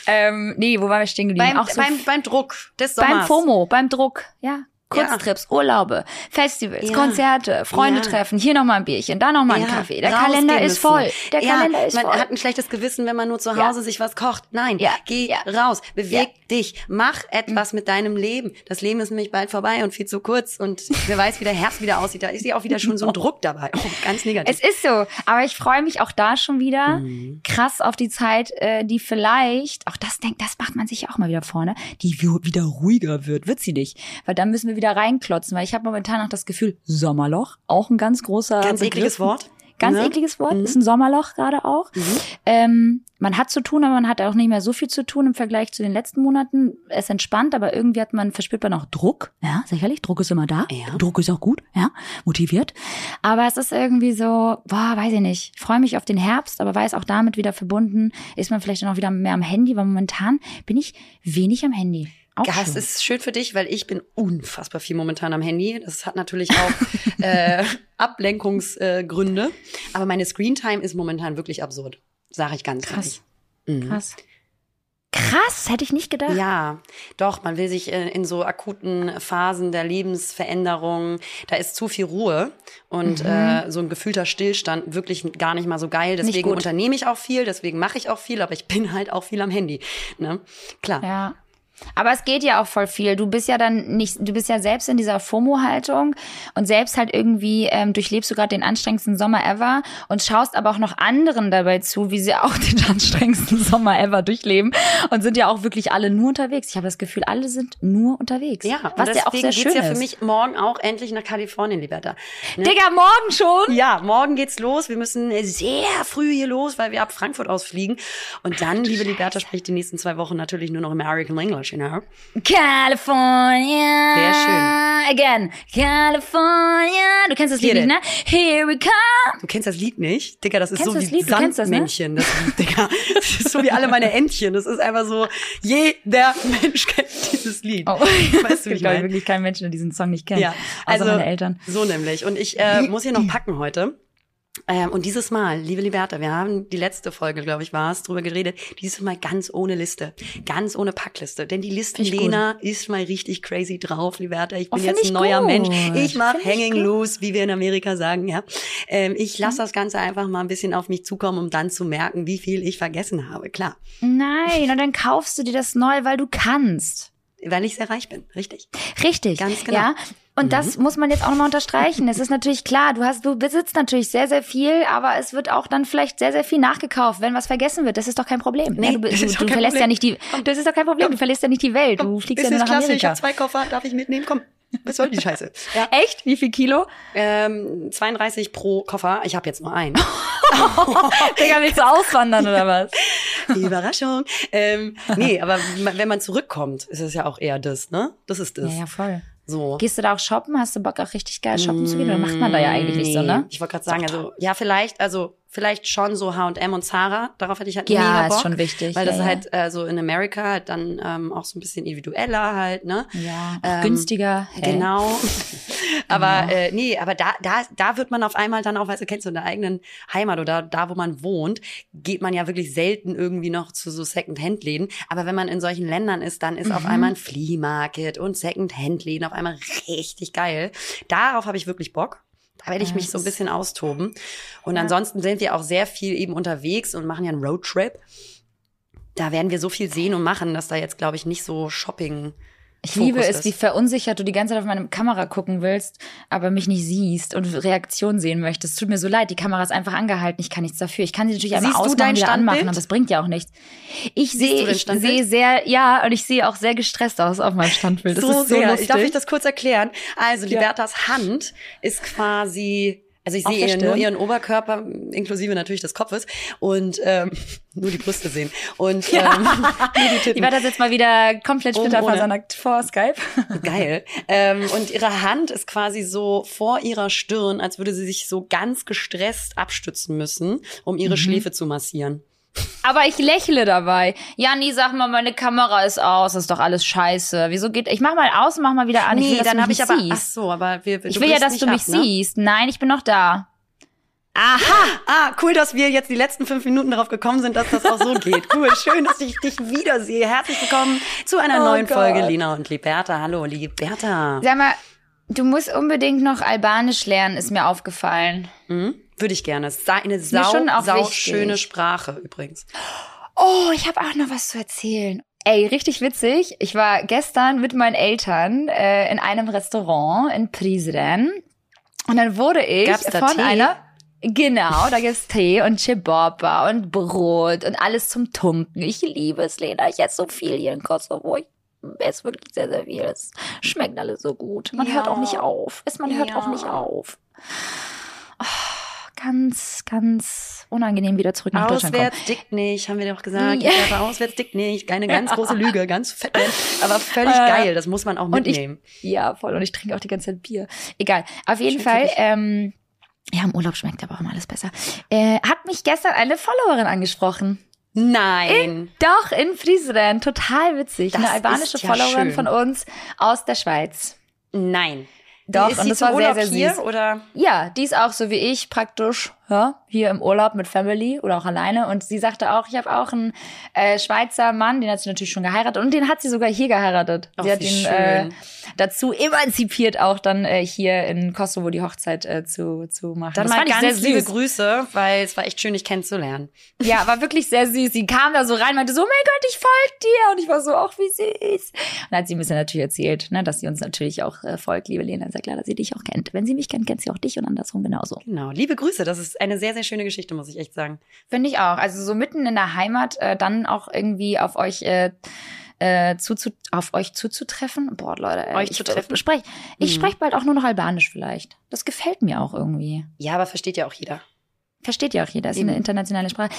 Ähm, nee, wo waren wir stehen geblieben? beim, auch so beim, beim Druck des Sommers. Beim FOMO, beim Druck, ja. Kurztrips, Urlaube, Festivals, Ja. Konzerte, Freunde Ja. treffen, hier nochmal ein Bierchen, da nochmal ein Ja, Kaffee. Der Kalender ist voll. Der ja, Kalender ist man voll. hat ein schlechtes Gewissen, wenn man nur zu Ja. Hause sich was kocht. Nein, Ja, geh ja. raus, beweg dich, mach etwas mit deinem Leben. Das Leben ist nämlich bald vorbei und viel zu kurz und wer weiß, wie der Herbst wieder aussieht. Da ist ja auch wieder schon so ein Druck dabei. Oh, ganz negativ. Es ist so, aber ich freue mich auch da schon wieder Mhm. krass auf die Zeit, äh, die vielleicht, auch das denkt, das macht man sich ja auch mal wieder vorne, die wi- wieder ruhiger wird, wird sie nicht, weil dann müssen wir wieder reinklotzen, weil ich habe momentan noch das Gefühl Sommerloch, auch ein ganz großer Ganz Begriff. ekliges Wort. ganz Ne? ekliges Wort. Mhm. Ist ein Sommerloch gerade auch. Mhm. Ähm, man hat zu tun, aber man hat auch nicht mehr so viel zu tun im Vergleich zu den letzten Monaten. Es entspannt, aber irgendwie hat man, verspürt man auch Druck. Ja, sicherlich. Druck ist immer da. Ja. Druck ist auch gut, ja, motiviert. Aber es ist irgendwie so, boah, weiß ich nicht. Ich freue mich auf den Herbst, aber weiß auch damit wieder verbunden, ist man vielleicht dann auch wieder mehr am Handy, weil momentan bin ich wenig am Handy. Auch Das schön. ist schön für dich, weil ich bin unfassbar viel momentan am Handy. Das hat natürlich auch äh, Ablenkungsgründe. Äh. Aber meine Screentime ist momentan wirklich absurd. Sage ich ganz Krass. Mhm. Krass. Krass, hätte ich nicht gedacht. Ja, doch, man will sich äh, in so akuten Phasen der Lebensveränderung, da ist zu viel Ruhe und Mhm. äh, so ein gefühlter Stillstand wirklich gar nicht mal so geil. Deswegen unternehme ich auch viel, deswegen mache ich auch viel, aber ich bin halt auch viel am Handy. Ne? Klar. Ja. Aber es geht ja auch voll viel. Du bist ja dann nicht, du bist ja selbst in dieser FOMO-Haltung und selbst halt irgendwie ähm, durchlebst du gerade den anstrengendsten Sommer ever und schaust aber auch noch anderen dabei zu, wie sie auch den anstrengendsten Sommer ever durchleben und sind ja auch wirklich alle nur unterwegs. Ich habe das Gefühl, alle sind nur unterwegs. Ja, und was ja auch deswegen sehr schön geht's ja für mich morgen auch endlich nach Kalifornien, Liberta. Ne? Digga, morgen schon? Ja, morgen geht's los. Wir müssen sehr früh hier los, weil wir ab Frankfurt ausfliegen. Und dann, liebe Liberta, spricht die nächsten zwei Wochen natürlich nur noch American English, you know? California. Sehr schön. Again. California. Du kennst das Lied Hier nicht, ne? Here we come. Du kennst das Lied nicht? Digga, das ist Kennst so das wie Lied? Du kennst das, ne? Sandmännchen, das, Lied, Digga. Das ist so wie alle meine Entchen. Das ist einfach so, jeder Mensch kennt dieses Lied. Oh. Weißt du, wie ich glaube wirklich keinen Menschen, der diesen Song nicht kennt. Ja, also meine Eltern. so nämlich. Und ich äh, muss hier noch packen heute. Ähm, und dieses Mal, liebe Liberta, wir haben die letzte Folge, glaube ich, war es, drüber geredet. Dieses Mal ganz ohne Liste, ganz ohne Packliste. Denn die ich Listenlena ist mal richtig crazy drauf, Liberta. Ich Oh, bin find jetzt ich ein neuer gut. Mensch. Ich mach Find ich Hanging gut. Loose, wie wir in Amerika sagen, ja. Ähm, ich lasse das Ganze einfach mal ein bisschen auf mich zukommen, um dann zu merken, wie viel ich vergessen habe. Klar, Nein, und dann kaufst du dir das neu, weil du kannst. weil ich sehr reich bin, richtig. Richtig. Ganz genau. Ja. Und das muss man jetzt auch nochmal unterstreichen. Es ist natürlich klar, du hast, du besitzt natürlich sehr, sehr viel, aber es wird auch dann vielleicht sehr, sehr viel nachgekauft, wenn was vergessen wird. Das ist doch kein Problem. Nee, ja, du, das du, du kein verlässt ja Problem. nicht die, das ist doch kein Problem. Du verlässt ja nicht die Welt. Du fliegst ja nur nach Klasse, ich habe zwei Koffer, darf ich mitnehmen? Komm, was soll die Scheiße? Ja. Echt? Wie viel Kilo? Ähm, 32 pro Koffer. Ich habe jetzt nur einen. Digga, willst du auswandern oder was? Die Überraschung. Ähm, nee, aber wenn man zurückkommt, ist es ja auch eher das, ne? Das ist das. Ja, ja, voll. So. Gehst du da auch shoppen? Hast du Bock auch richtig geil shoppen zu gehen? Oder macht man da ja eigentlich nicht so, ne? Ich wollte gerade sagen, also ja, vielleicht, also vielleicht schon so H&M und Zara, darauf hätte ich halt Ja, mega ist Bock. schon wichtig, Weil das ja, ja. halt äh, so in Amerika halt dann ähm, auch so ein bisschen individueller halt, ne? Ja, Ähm, günstiger. Hey. Genau. aber äh, nee, aber da, da, da wird man auf einmal dann auch, weißt du, kennst du in der eigenen Heimat oder da, wo man wohnt, geht man ja wirklich selten irgendwie noch zu so Second-Hand-Läden. Aber wenn man in solchen Ländern ist, dann ist auf Mhm. einmal ein Flea Market und Second-Hand-Läden auf einmal richtig geil. Darauf habe ich wirklich Bock. Da werde ich Ja, mich so ein bisschen austoben. Und Ja. ansonsten sind wir auch sehr viel eben unterwegs und machen ja einen Roadtrip. Da werden wir so viel sehen und machen, dass da jetzt, glaube ich, nicht so Shopping. Ich liebe Fokus es, ist. wie verunsichert du die ganze Zeit auf meine Kamera gucken willst, aber mich nicht siehst und Reaktion sehen möchtest. Tut mir so leid, die Kamera ist einfach angehalten. Ich kann nichts dafür. Ich kann sie natürlich einmal du ausmachen, dein wieder anmachen, aber es bringt ja auch nichts. Ich du sehe, ich sehe sehr, ja, und ich sehe auch sehr gestresst aus auf meinem Standbild. Das so ist so sehr. lustig. Darf ich das kurz erklären? Also, Ja. Libertas Hand ist quasi. Also ich Auf sehe nur ihren Oberkörper, inklusive natürlich des Kopfes und ähm, nur die Brüste sehen. Und ähm, nur die Ich Titten. werde das jetzt mal wieder komplett splitterfasernackt vor Skype. Geil. Ähm, und ihre Hand ist quasi so vor ihrer Stirn, als würde sie sich so ganz gestresst abstützen müssen, um Mhm. ihre Schläfe zu massieren. Aber ich lächle dabei. Janni, sag mal, meine Kamera ist aus, das ist doch alles scheiße. Wieso geht, ich mach mal aus und mach mal wieder an. ich will, dann habe ich aber. nicht Ach siehst. so, aber wir. Ich will ja, dass du mich ne? siehst. Nein, ich bin noch da. Ah, cool, dass wir jetzt die letzten fünf Minuten darauf gekommen sind, dass das auch so geht. Cool, schön, dass ich dich wiedersehe. Herzlich willkommen zu einer Oh neuen Gott. Folge Lina und Liberta. Hallo, Liberta. Sag mal, du musst unbedingt noch Albanisch lernen, ist mir aufgefallen. Hm? Würde ich gerne. Es sei eine sau, schon auch sau wichtig. schöne Sprache übrigens. Oh, ich habe auch noch was zu erzählen. Ey, richtig witzig. Ich war gestern mit meinen Eltern äh, in einem Restaurant in Prizren. Und dann wurde ich Gab's da von Tee? einer Genau, da gibt's Tee und Ciabatta und Brot und alles zum Tunken. Ich liebe es, Lena. Ich esse so viel hier in Kosovo. Ich esse wirklich sehr, sehr viel. Es schmeckt alles so gut. Man Ja. hört auch nicht auf. Es, man hört Ja. auch nicht auf. Oh, ganz, ganz unangenehm wieder zurück nach Deutschland kommen. Auswärts dickt nicht, haben wir doch gesagt. Ja. Ja. auswärts dickt nicht. Eine ganz große Lüge, ganz fett, aber völlig Äh, geil. Das muss man auch und ich- mitnehmen. Ja, voll. Und ich trinke auch die ganze Zeit Bier. Egal. Auf jeden Fall, ähm, ja, im Urlaub schmeckt aber auch mal alles besser. Äh, hat mich gestern eine Followerin angesprochen. Nein. Doch, in Friesland. Total witzig. Das eine albanische ja Followerin schön. von uns aus der Schweiz. Nein. Doch, ist und das war sehr, Urlaub sehr hier süß. oder? Ja, die ist auch so wie ich praktisch ja, hier im Urlaub mit Family oder auch alleine. Und sie sagte auch, ich habe auch einen äh, Schweizer Mann, den hat sie natürlich schon geheiratet und den hat sie sogar hier geheiratet. Ach, sie hat ihn äh, dazu emanzipiert, auch dann äh, hier in Kosovo die Hochzeit äh, zu, zu machen. Dann das mal ganz liebe. Grüße, weil es war echt schön, dich kennenzulernen. Ja, war wirklich sehr süß. Sie kam da so rein, meinte so, oh mein Gott, ich folge dir. Und ich war so, ach, wie süß. Und dann hat sie ein bisschen natürlich erzählt, ne, dass sie uns natürlich auch äh, folgt, liebe Lena. Ist ja klar, dass sie dich auch kennt. Wenn sie mich kennt, kennt sie auch dich und andersrum genauso. Genau. Liebe Grüße. Das ist eine sehr, sehr schöne Geschichte, muss ich echt sagen. Finde ich auch. Also so mitten in der Heimat äh, dann auch irgendwie auf euch äh, äh, zuzu auf euch zuzutreffen. Boah, Leute, ey, Euch ich zu treffen. sprech, ich Mhm. sprech bald auch nur noch Albanisch vielleicht. Das gefällt mir auch irgendwie. Ja, aber versteht ja auch jeder. Versteht ja auch jeder, ist Eben. eine internationale Sprache.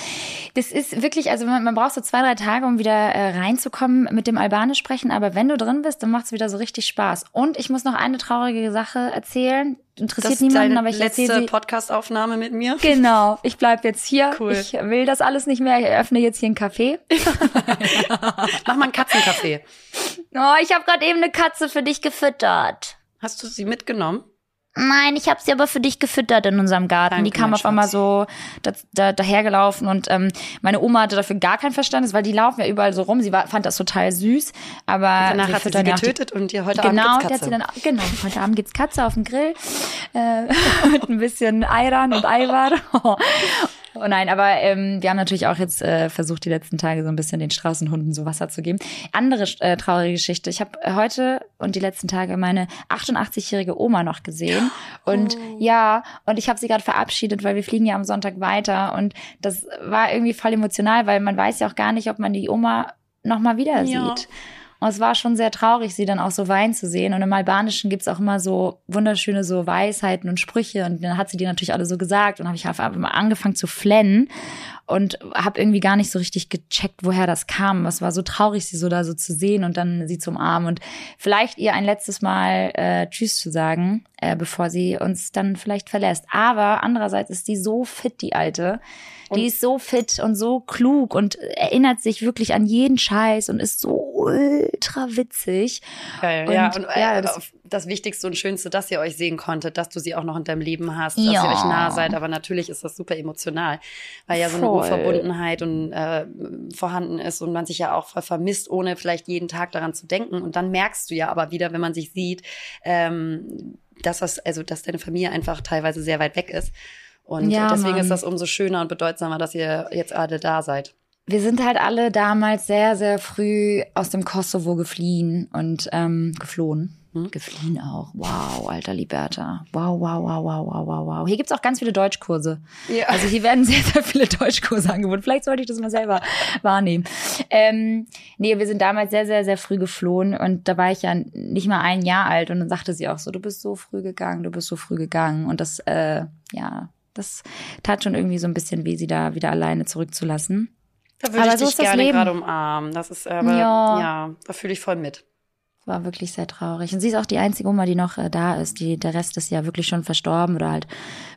Das ist wirklich, also man, man braucht so zwei, drei Tage, um wieder äh, reinzukommen mit dem Albanisch sprechen, aber wenn du drin bist, dann macht es wieder so richtig Spaß. Und ich muss noch eine traurige Sache erzählen. Interessiert ist niemanden, aber ich erzähle letzte. Podcast-Aufnahme mit mir. Genau, ich bleib jetzt hier. Cool. Ich will das alles nicht mehr. Ich eröffne jetzt hier ein Café. Mach mal einen Katzenkaffee. Oh, ich habe gerade eben eine Katze für dich gefüttert. Hast du sie mitgenommen? Nein, ich habe sie aber für dich gefüttert in unserem Garten. Danke, die kam auf einmal so da, da, dahergelaufen und ähm, meine Oma hatte dafür gar kein Verständnis, weil die laufen ja überall so rum. Sie war, fand das total süß, aber Danach wir hat sie sie auch die- getötet und dir heute Genau, Abend gibt's sie Katze. dann, genau, heute Abend gibt's Katze auf dem Grill äh, mit ein bisschen Ayran und Eiwar. Oh nein, aber ähm, wir haben natürlich auch jetzt äh, versucht, die letzten Tage so ein bisschen den Straßenhunden so Wasser zu geben. Andere äh, traurige Geschichte. Ich habe heute und die letzten Tage meine 88-jährige Oma noch gesehen. Und Oh. ja, und ich habe sie gerade verabschiedet, weil wir fliegen ja am Sonntag weiter. Und das war irgendwie voll emotional, weil man weiß ja auch gar nicht, ob man die Oma noch mal wieder Ja. sieht. Und es war schon sehr traurig, sie dann auch so weinen zu sehen. Und im Albanischen gibt's auch immer so wunderschöne so Weisheiten und Sprüche. Und dann hat sie die natürlich alle so gesagt. Und dann habe ich einfach mal angefangen zu flennen und habe irgendwie gar nicht so richtig gecheckt, woher das kam. Es war so traurig, sie so da so zu sehen und dann sie zu umarmen und vielleicht ihr ein letztes Mal äh, Tschüss zu sagen, äh, bevor sie uns dann vielleicht verlässt. Aber andererseits ist die so fit, die Alte. Die ist so fit und so klug und erinnert sich wirklich an jeden Scheiß und ist so ultra witzig. Geil, Und, ja, und äh, ja, das, das- Wichtigste und Schönste, dass ihr euch sehen konntet, dass du sie auch noch in deinem Leben hast, dass Ja. ihr euch nah seid. Aber natürlich ist das super emotional, weil ja so eine Voll. Urverbundenheit und äh, vorhanden ist und man sich ja auch vermisst, ohne vielleicht jeden Tag daran zu denken. Und dann merkst du ja aber wieder, wenn man sich sieht, ähm, dass das, also dass deine Familie einfach teilweise sehr weit weg ist. Und Ja, deswegen Mann. ist das umso schöner und bedeutsamer, dass ihr jetzt alle da seid. Wir sind halt alle damals sehr, sehr früh aus dem Kosovo gefliehen und ähm, geflohen. Hm? Gefliehen auch. Wow, alter Liberta. Wow, wow, wow, wow, wow, wow, wow. Hier gibt's auch ganz viele Deutschkurse. Ja. Also hier werden sehr, sehr viele Deutschkurse angeboten. Vielleicht sollte ich das mal selber wahrnehmen. Ähm, nee, wir sind damals sehr, sehr, sehr früh geflohen und da war ich ja nicht mal ein Jahr alt und dann sagte sie auch so, du bist so früh gegangen, du bist so früh gegangen und das, äh, ja, das tat schon irgendwie so ein bisschen weh, sie da wieder alleine zurückzulassen. Da würde Aber ich so dich gerne gerade umarmen. Das ist aber, Ja. ja, da fühle ich voll mit. War wirklich sehr traurig. Und sie ist auch die einzige Oma, die noch äh, da ist. Die, der Rest ist ja wirklich schon verstorben oder halt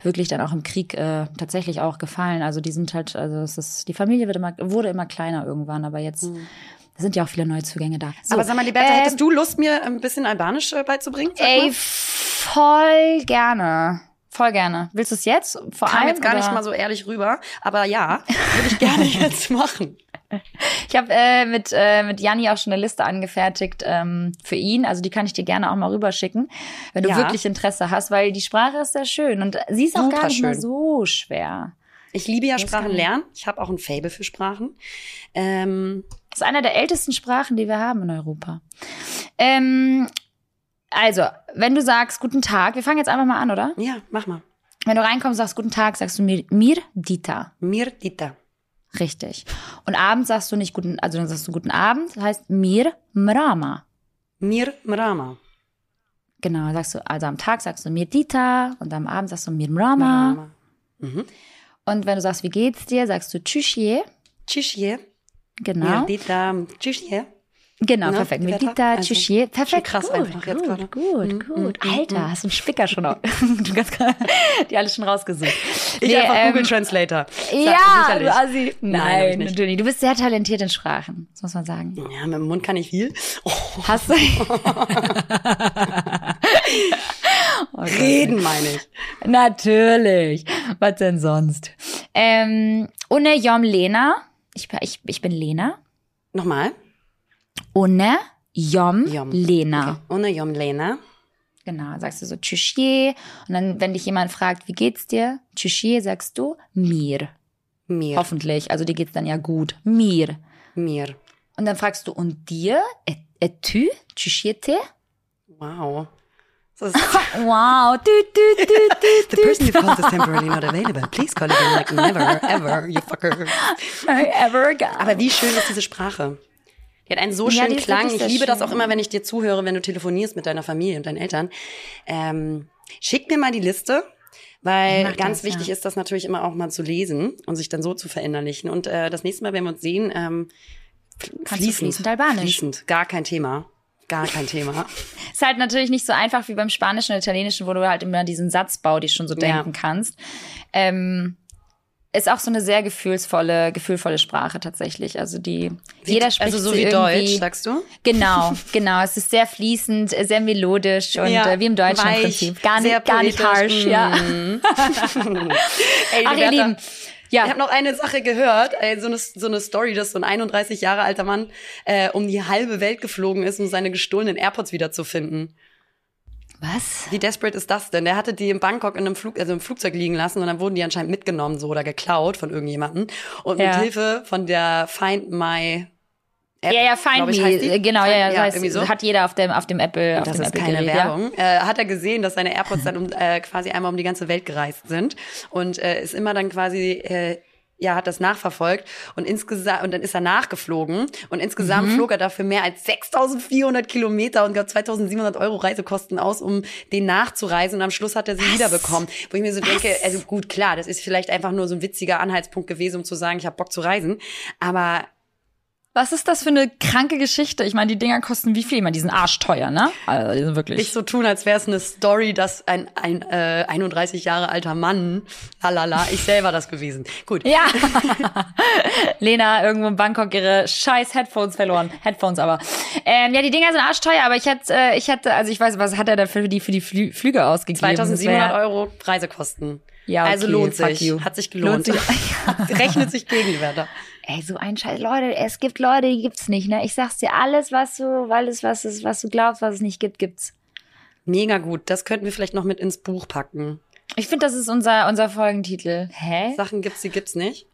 wirklich dann auch im Krieg äh, tatsächlich auch gefallen. Also die sind halt, also es ist, die Familie wird immer, wurde immer kleiner irgendwann, aber jetzt sind ja auch viele Neuzugänge da. So, Mhm. aber sag mal, Liberta, ähm, hättest du Lust, mir ein bisschen Albanisch äh, beizubringen? Ey, voll gerne. Voll gerne. Willst du es jetzt? Vor Kam allem, jetzt gar nicht oder? mal so ehrlich rüber, aber ja, würde ich gerne jetzt machen. Ich habe äh, mit, äh, mit Janni auch schon eine Liste angefertigt ähm, für ihn. Also die kann ich dir gerne auch mal rüberschicken, wenn du Ja. wirklich Interesse hast, weil die Sprache ist sehr schön und sie ist auch Super gar nicht mal schön. so schwer. Ich liebe ja Sprachen lernen. Ich habe auch ein Fable für Sprachen. Ähm, Das ist einer der ältesten Sprachen, die wir haben in Europa. Ähm, also, wenn du sagst guten Tag, wir fangen jetzt einfach mal an, oder? ja, mach mal. Wenn du reinkommst, sagst guten Tag, sagst du mir, mir Dita. Mir Dita. Richtig. Und abends sagst du nicht guten, also dann sagst du guten Abend, das heißt mir Mrama. Mir Mrama. Genau, sagst du, also am Tag sagst du mir Dita und am Abend sagst du mir Mrama. Mrama. Und wenn du sagst, wie geht's dir, sagst du Tschüssie. Tschüssie. Genau. Medita, Tschüssie. Genau, Ne, perfekt. Mit Wörter? Dita, Also, Tschüssie. Perfekt. krass gut, einfach jetzt gerade. gut, gut, gut. Alter, hast du einen Spicker schon auf. du hast die alle schon rausgesucht. Ich Nee, einfach ähm, Google Translator. Sag, Ja, du Assi. Nein, Nein, natürlich. Du bist sehr talentiert in Sprachen, das muss man sagen. Ja, mit dem Mund kann ich viel. Oh, Hast du? Oh reden meine ich. Natürlich. Was denn sonst? Ähm, Une Jom Lena. Ich, ich, ich bin Lena. Nochmal. Une Jom, Jom. Lena. Okay. Ohne Jom Lena. Genau, sagst du so Tschüssie. Und dann, wenn dich jemand fragt, wie geht's dir? Tschüssie, sagst du mir. Mir. Hoffentlich. Also dir geht's dann ja gut. Mir. Mir. Und dann fragst du, und dir? Et, et tu? Tschüssiete? Wow. Wow. Du, du, du, du, The person you've called is temporarily not available. Please call again like never, ever, you fucker. Ever again. Aber wie schön ist diese Sprache? Die hat einen so Ja, schönen die ist Klang. Ich liebe das schön. auch immer, wenn ich dir zuhöre, wenn du telefonierst mit deiner Familie und deinen Eltern. Ähm, schick mir mal die Liste, weil ganz das, wichtig ja. ist das natürlich immer auch mal zu lesen und sich dann so zu verinnerlichen. Und äh, das nächste Mal, wenn wir uns sehen, ähm, Kannst du fließend Albanisch. Fließend, gar kein Thema. Gar kein Thema. Ist halt natürlich nicht so einfach wie beim Spanischen und Italienischen, wo du halt immer diesen Satzbau dir schon so Ja. denken kannst. Ähm, ist auch so eine sehr gefühlsvolle, gefühlvolle Sprache tatsächlich. Also die jeder spricht also so wie Deutsch, sagst du? Genau, genau. Es ist sehr fließend, sehr melodisch und Ja, äh, wie im Deutschen im weich, Prinzip. Gar nicht, gar nicht harsh, ja. Mm. Ey, Ach, ihr Lieben. Ja. Ich habe noch eine Sache gehört, so eine, so eine Story, dass so ein 31 Jahre alter Mann äh, um die halbe Welt geflogen ist, um seine gestohlenen AirPods wiederzufinden. Was? Wie desperate ist das denn? Der hatte die in Bangkok in einem Flug, also im Flugzeug liegen lassen und dann wurden die anscheinend mitgenommen so oder geklaut von irgendjemandem. Und Ja. mit Hilfe von der Find My App, Ja, ja, Find ich, Me. heißt die? äh, Genau, ja, ja, Find- das heißt, so. hat jeder auf dem, auf dem Apple, auf das dem ist Apple keine Gerät, Werbung, äh, hat er gesehen, dass seine AirPods dann um, äh, quasi einmal um die ganze Welt gereist sind und äh, ist immer dann quasi äh, ja, hat das nachverfolgt und insgesamt und dann ist er nachgeflogen und insgesamt Mhm. flog er dafür mehr als 6.400 Kilometer und gab 2.700 Euro Reisekosten aus, um den nachzureisen und am Schluss hat er sie wiederbekommen. Wo ich mir so denke, also gut, klar, das ist vielleicht einfach nur so ein witziger Anhaltspunkt gewesen, um zu sagen, ich habe Bock zu reisen, aber Was ist das für eine kranke Geschichte? Ich meine, die Dinger kosten wie viel? Ich meine, die sind arschteuer, ne? Also, die sind wirklich. nicht so tun, als wäre es eine Story, dass ein, ein äh, 31 Jahre alter Mann, lalala, ich selber das gewesen. Gut. ja. Lena irgendwo in Bangkok ihre scheiß Headphones verloren. Headphones aber. Ähm, ja, die Dinger sind arschteuer, aber ich hätte, äh, ich hätte, also ich weiß, was hat er da für die, für die Flü Flüge ausgegeben? Das 2700 wär- Euro Reisekosten. Ja, okay, also lohnt sich. you. Hat sich gelohnt. Lohnt Rechnet sich gegen die Werte. Ey, so ein Scheiß. Leute, es gibt Leute, die gibt's nicht, ne? Ich sag's dir, alles, was du, alles, was es, was du glaubst, was es nicht gibt, gibt's. Mega gut. Das könnten wir vielleicht noch mit ins Buch packen. Ich finde, das ist unser, unser Folgentitel. Hä? Sachen gibt's, die gibt's nicht.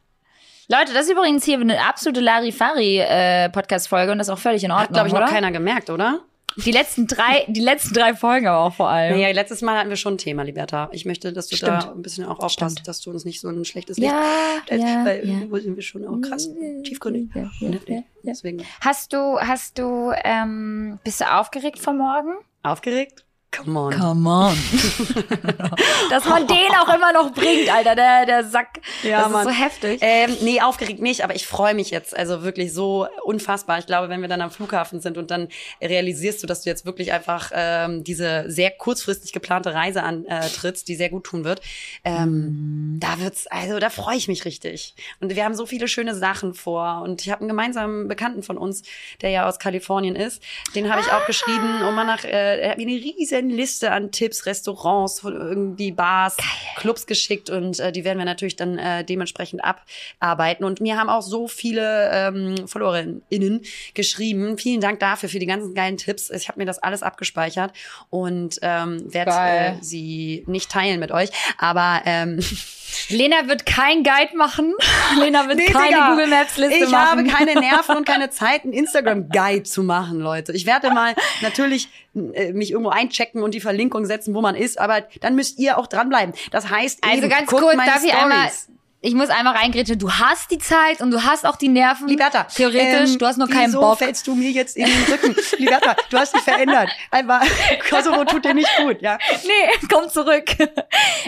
Leute, das ist übrigens hier eine absolute Larifari-Podcast-Folge und das ist auch völlig in Ordnung, Hat, glaube ich, noch oder? keiner gemerkt, oder? Die letzten drei, die letzten drei Folgen aber auch vor allem. Naja, letztes Mal hatten wir schon ein Thema, Liberta. Ich möchte, dass du da Stimmt. ein bisschen auch aufpasst, dass du uns nicht so ein schlechtes Licht Ja, stellst, ja, weil ja. irgendwo sind wir schon auch krass tiefgründig. Heftig. ja, ja. Deswegen Hast du, hast du, ähm, bist du aufgeregt von morgen? aufgeregt? Come on. Come on. Dass man den auch immer noch bringt, Alter, der, der Sack. Ja, das Mann. ist so heftig. Ähm, nee, aufgeregt nicht, aber ich freue mich jetzt. Also wirklich so unfassbar. Ich glaube, wenn wir dann am Flughafen sind und dann realisierst du, dass du jetzt wirklich einfach ähm, diese sehr kurzfristig geplante Reise antrittst, die sehr gut tun wird, ähm, da wird's, also da freue ich mich richtig. Und wir haben so viele schöne Sachen vor. Und ich habe einen gemeinsamen Bekannten von uns, der ja aus Kalifornien ist. Den habe ich auch geschrieben, um mal nach, äh, er hat mir eine riesen Liste an Tipps, Restaurants, von irgendwie Bars, Clubs geschickt und äh, die werden wir natürlich dann äh, dementsprechend abarbeiten. Und mir haben auch so viele ähm, FollowerInnen geschrieben. Vielen Dank dafür, für die ganzen geilen Tipps. Ich habe mir das alles abgespeichert und ähm, werde Geil. äh, sie nicht teilen mit euch. Aber ähm, Lena wird kein Guide machen. Lena wird Nee, keine Digga, Google Maps Liste ich machen. habe keine Nerven und keine Zeit, einen Instagram-Guide zu machen, Leute. Ich werde mal natürlich äh, mich irgendwo einchecken und die Verlinkung setzen, wo man ist, aber dann müsst ihr auch dranbleiben. Das heißt, Also eben, ganz kurz, darf ich einmal- Stories. Ich muss einmal reingrätschen. Du hast die Zeit und du hast auch die Nerven. Liberta, Theoretisch, ähm, du hast nur keinen wieso Bock. fällst du mir jetzt in den Rücken? Liberta, du hast dich verändert. Einmal, Kosovo tut dir nicht gut, ja. Nee, komm zurück.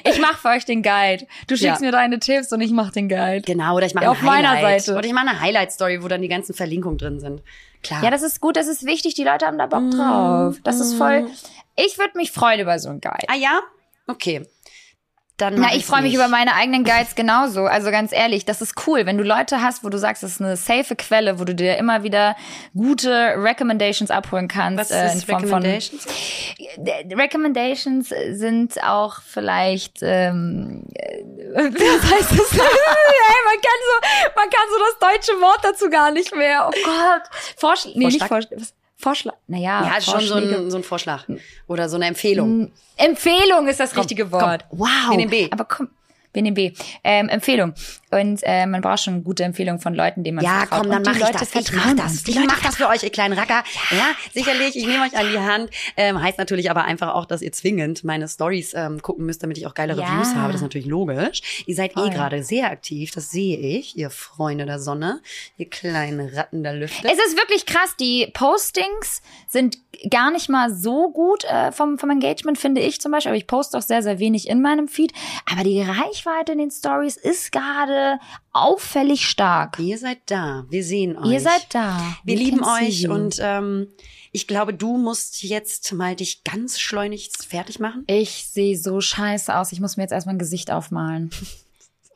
Ich mach für euch den Guide. Du schickst Ja. mir deine Tipps und ich mach den Guide. Genau, oder ich mache Ja, auf meiner Highlight. Seite. Oder ich mache eine Highlight-Story, wo dann die ganzen Verlinkungen drin sind. Klar. Ja, das ist gut, das ist wichtig, die Leute haben da Bock drauf. Das ist voll. Ich würde mich freuen über so einen Guide. ah ja? Okay. Dann Na, ich freue mich über meine eigenen Guides genauso. Also ganz ehrlich, das ist cool, wenn du Leute hast, wo du sagst, das ist eine safe Quelle, wo du dir immer wieder gute Recommendations abholen kannst. Was äh, in ist Form Recommendations? Von, D- Recommendations sind auch vielleicht, ähm, äh, was heißt das? hey, man kann so, man kann so das deutsche Wort dazu gar nicht mehr. Oh Gott. Vorschlag, nee, nicht Vorschlag? Vorschlag. Naja, Ja, schon so ein, so ein Vorschlag. Oder so eine Empfehlung. Empfehlung ist das richtige Wort. komm. Wow. Wir nehmen B. Aber komm, wir nehmen B. Ähm, Empfehlung. Und äh, man braucht schon gute Empfehlungen von Leuten, denen man Ja, vertraut. komm, dann mach ich Leute das. Ich mach vertrauen das. Ich mach das für euch, ihr kleinen Racker. Ja, sicherlich. Ich nehme euch an die Hand. Ähm, heißt natürlich aber einfach auch, dass ihr zwingend meine Stories ähm, gucken müsst, damit ich auch geile Ja. Reviews habe. Das ist natürlich logisch. Ihr seid Voll. eh gerade sehr aktiv. Das sehe ich, ihr Freunde der Sonne, ihr kleinen Ratten der Lüfte. Es ist wirklich krass. Die Postings sind gar nicht mal so gut äh, vom, vom Engagement, finde ich zum Beispiel. Aber ich poste auch sehr, sehr wenig in meinem Feed. Aber die Reichweite in den Stories ist gerade auffällig stark. Ihr seid da. Wir sehen euch. Ihr seid da. Wir We lieben euch you. und ähm, ich glaube, du musst jetzt mal dich ganz schleunigst fertig machen. ich sehe so scheiße aus. Ich muss mir jetzt erstmal ein Gesicht aufmalen.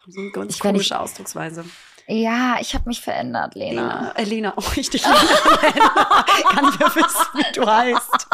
So eine ganz Ich komische Ausdrucksweise. Ja, ich habe mich verändert, Lena. Lena, äh, Lena, oh, ich dich Kann ich ja wissen, wie du heißt.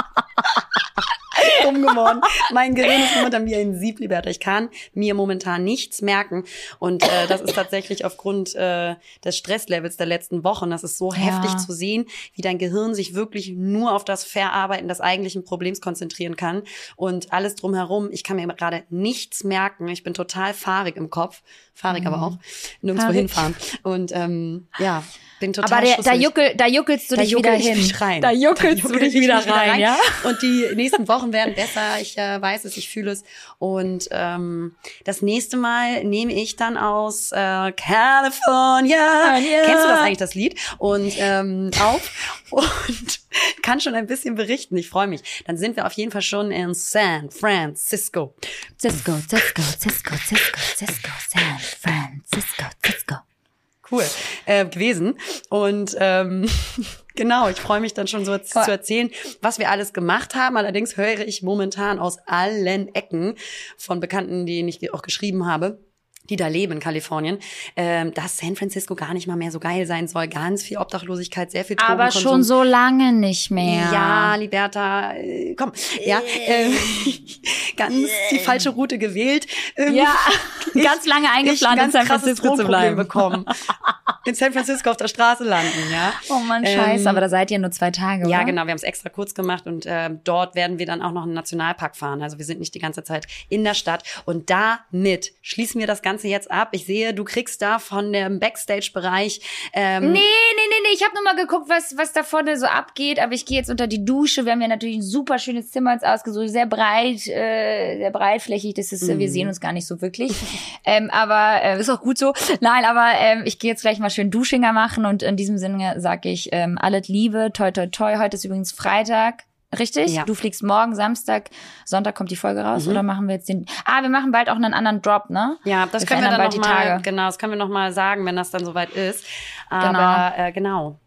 Dumm geworden. Mein Gehirn ist momentan wie ein Sieb, Liberta. Ich kann mir momentan nichts merken. Und äh, das ist tatsächlich aufgrund äh, des Stresslevels der letzten Wochen. Das ist so Ja. heftig zu sehen, wie dein Gehirn sich wirklich nur auf das Verarbeiten des eigentlichen Problems konzentrieren kann. Und alles drumherum, ich kann mir gerade nichts merken. Ich bin total fahrig im Kopf. Fahrig aber auch. Nirgendwo hinfahren. Und ähm, ja, bin total Aber der, da, juckel, da juckelst du Da dich juckel wieder hin. rein. Da juckelst Da du juckel dich ich wieder mich rein, ja? Und die nächsten Wochen werden besser. Ich äh, weiß es, ich fühle es. Und ähm, das nächste Mal nehme ich dann aus äh, California. Kennst du das eigentlich, das Lied? Und ähm, auf und kann schon ein bisschen berichten. Ich freue mich. Dann sind wir auf jeden Fall schon in San Francisco. Cisco, Cisco, Cisco, Cisco, Cisco, San Francisco, Cisco. cool äh, gewesen. Und ähm, genau, ich freue mich dann schon so zu erzählen, was wir alles gemacht haben. Allerdings höre ich momentan aus allen Ecken von Bekannten, denen ich auch geschrieben habe, die da leben in Kalifornien, ähm, dass San Francisco gar nicht mal mehr so geil sein soll. Ganz viel Obdachlosigkeit, sehr viel Aber Drogenkonsum. schon so lange nicht mehr. Ja, Liberta, äh, komm, ja, ähm, ganz die falsche Route gewählt. Ähm, Ja, ganz lange ich eingeplant, ein in ganz San krasses Francisco zu bleiben. bekommen. In San Francisco auf der Straße landen, ja. Oh Mann, Ähm, scheiße, aber da seid ihr nur zwei Tage, Ja, oder? genau. Wir haben es extra kurz gemacht und äh, dort werden wir dann auch noch einen Nationalpark fahren. Also wir sind nicht die ganze Zeit in der Stadt. Und damit schließen wir das Ganze jetzt ab. Ich sehe, du kriegst da von dem Backstage-Bereich. Ähm, Nee, nee, nee, nee. Ich habe nur mal geguckt, was, was da vorne so abgeht, aber ich gehe jetzt unter die Dusche. Wir haben ja natürlich ein super schönes Zimmer jetzt ausgesucht, sehr breit, äh, sehr breitflächig. Das ist, äh, wir sehen uns gar nicht so wirklich. ähm, aber äh, ist auch gut so. Nein, aber ähm, ich gehe jetzt gleich mal schön Duschinger machen und in diesem Sinne sage ich ähm, alles Liebe, toi toi toi. Heute ist übrigens Freitag. Richtig? Ja. Du fliegst morgen, Samstag, Sonntag kommt die Folge raus oder machen wir jetzt den. Ah, wir machen bald auch einen anderen Drop, ne? Ja, das Wir können wir dann bald noch die mal, Tage. genau, das können wir noch mal sagen, wenn das dann soweit ist. Aber genau. Äh, genau.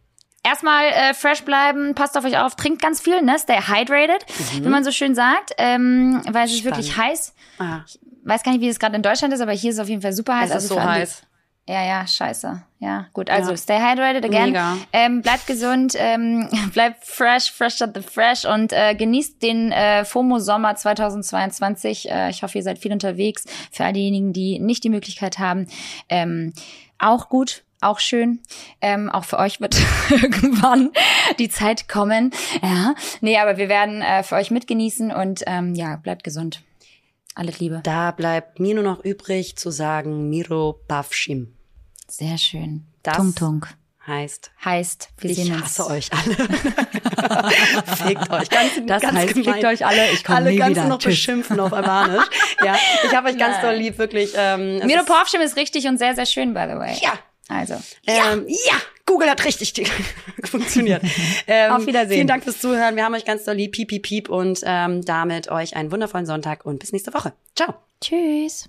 Erstmal äh, fresh bleiben, passt auf euch auf, trinkt ganz viel, ne? Stay hydrated, wie man so schön sagt, ähm, weil es ist Spannend. wirklich heiß. Ah, Weiß gar nicht, wie es gerade in Deutschland ist, aber hier ist es auf jeden Fall super heiß. es ist also so heiß. Ja, ja, scheiße. Ja, gut. Also Ja. stay hydrated again. Mega. Ähm, bleibt gesund, ähm, bleibt fresh, fresh at the fresh und äh, genießt den äh, FOMO-Sommer 2022. Äh, ich hoffe, ihr seid viel unterwegs. Für all diejenigen, die nicht die Möglichkeit haben, ähm, auch gut. Auch schön. Ähm, auch für euch wird irgendwann die Zeit kommen. Ja. Nee, aber wir werden äh, für euch mitgenießen und ähm, ja, bleibt gesund. Alles Liebe. Da bleibt mir nur noch übrig zu sagen, Miro Pavshim. Sehr schön. Das- Tung Tung. heißt. Heißt, wir ich sehen uns. hasse euch alle. Fickt euch. Ganz, Das ganz heißt, gemein. fickt euch alle, ich komm Alle nie ganz wieder. noch Tschüss. beschimpfen auf Albanisch. ja, ich habe euch ganz Nein. doll lieb, wirklich. Ähm, Miro Porfschim ist richtig und sehr, sehr schön, by the way. Ja. Also. Ähm, ja, Google hat richtig funktioniert. Ähm, Auf Wiedersehen. Vielen Dank fürs Zuhören. Wir haben euch ganz doll lieb. Piep, piep, piep. Und ähm, damit euch einen wundervollen Sonntag und bis nächste Woche. Ciao. Tschüss.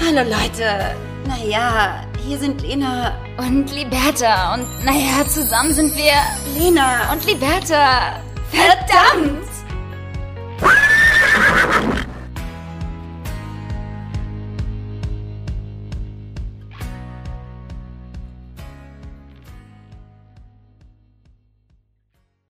Hallo Leute. Naja, hier sind Lena. Und Liberta. Und naja, zusammen sind wir. Lena. Und Liberta. Verdammt!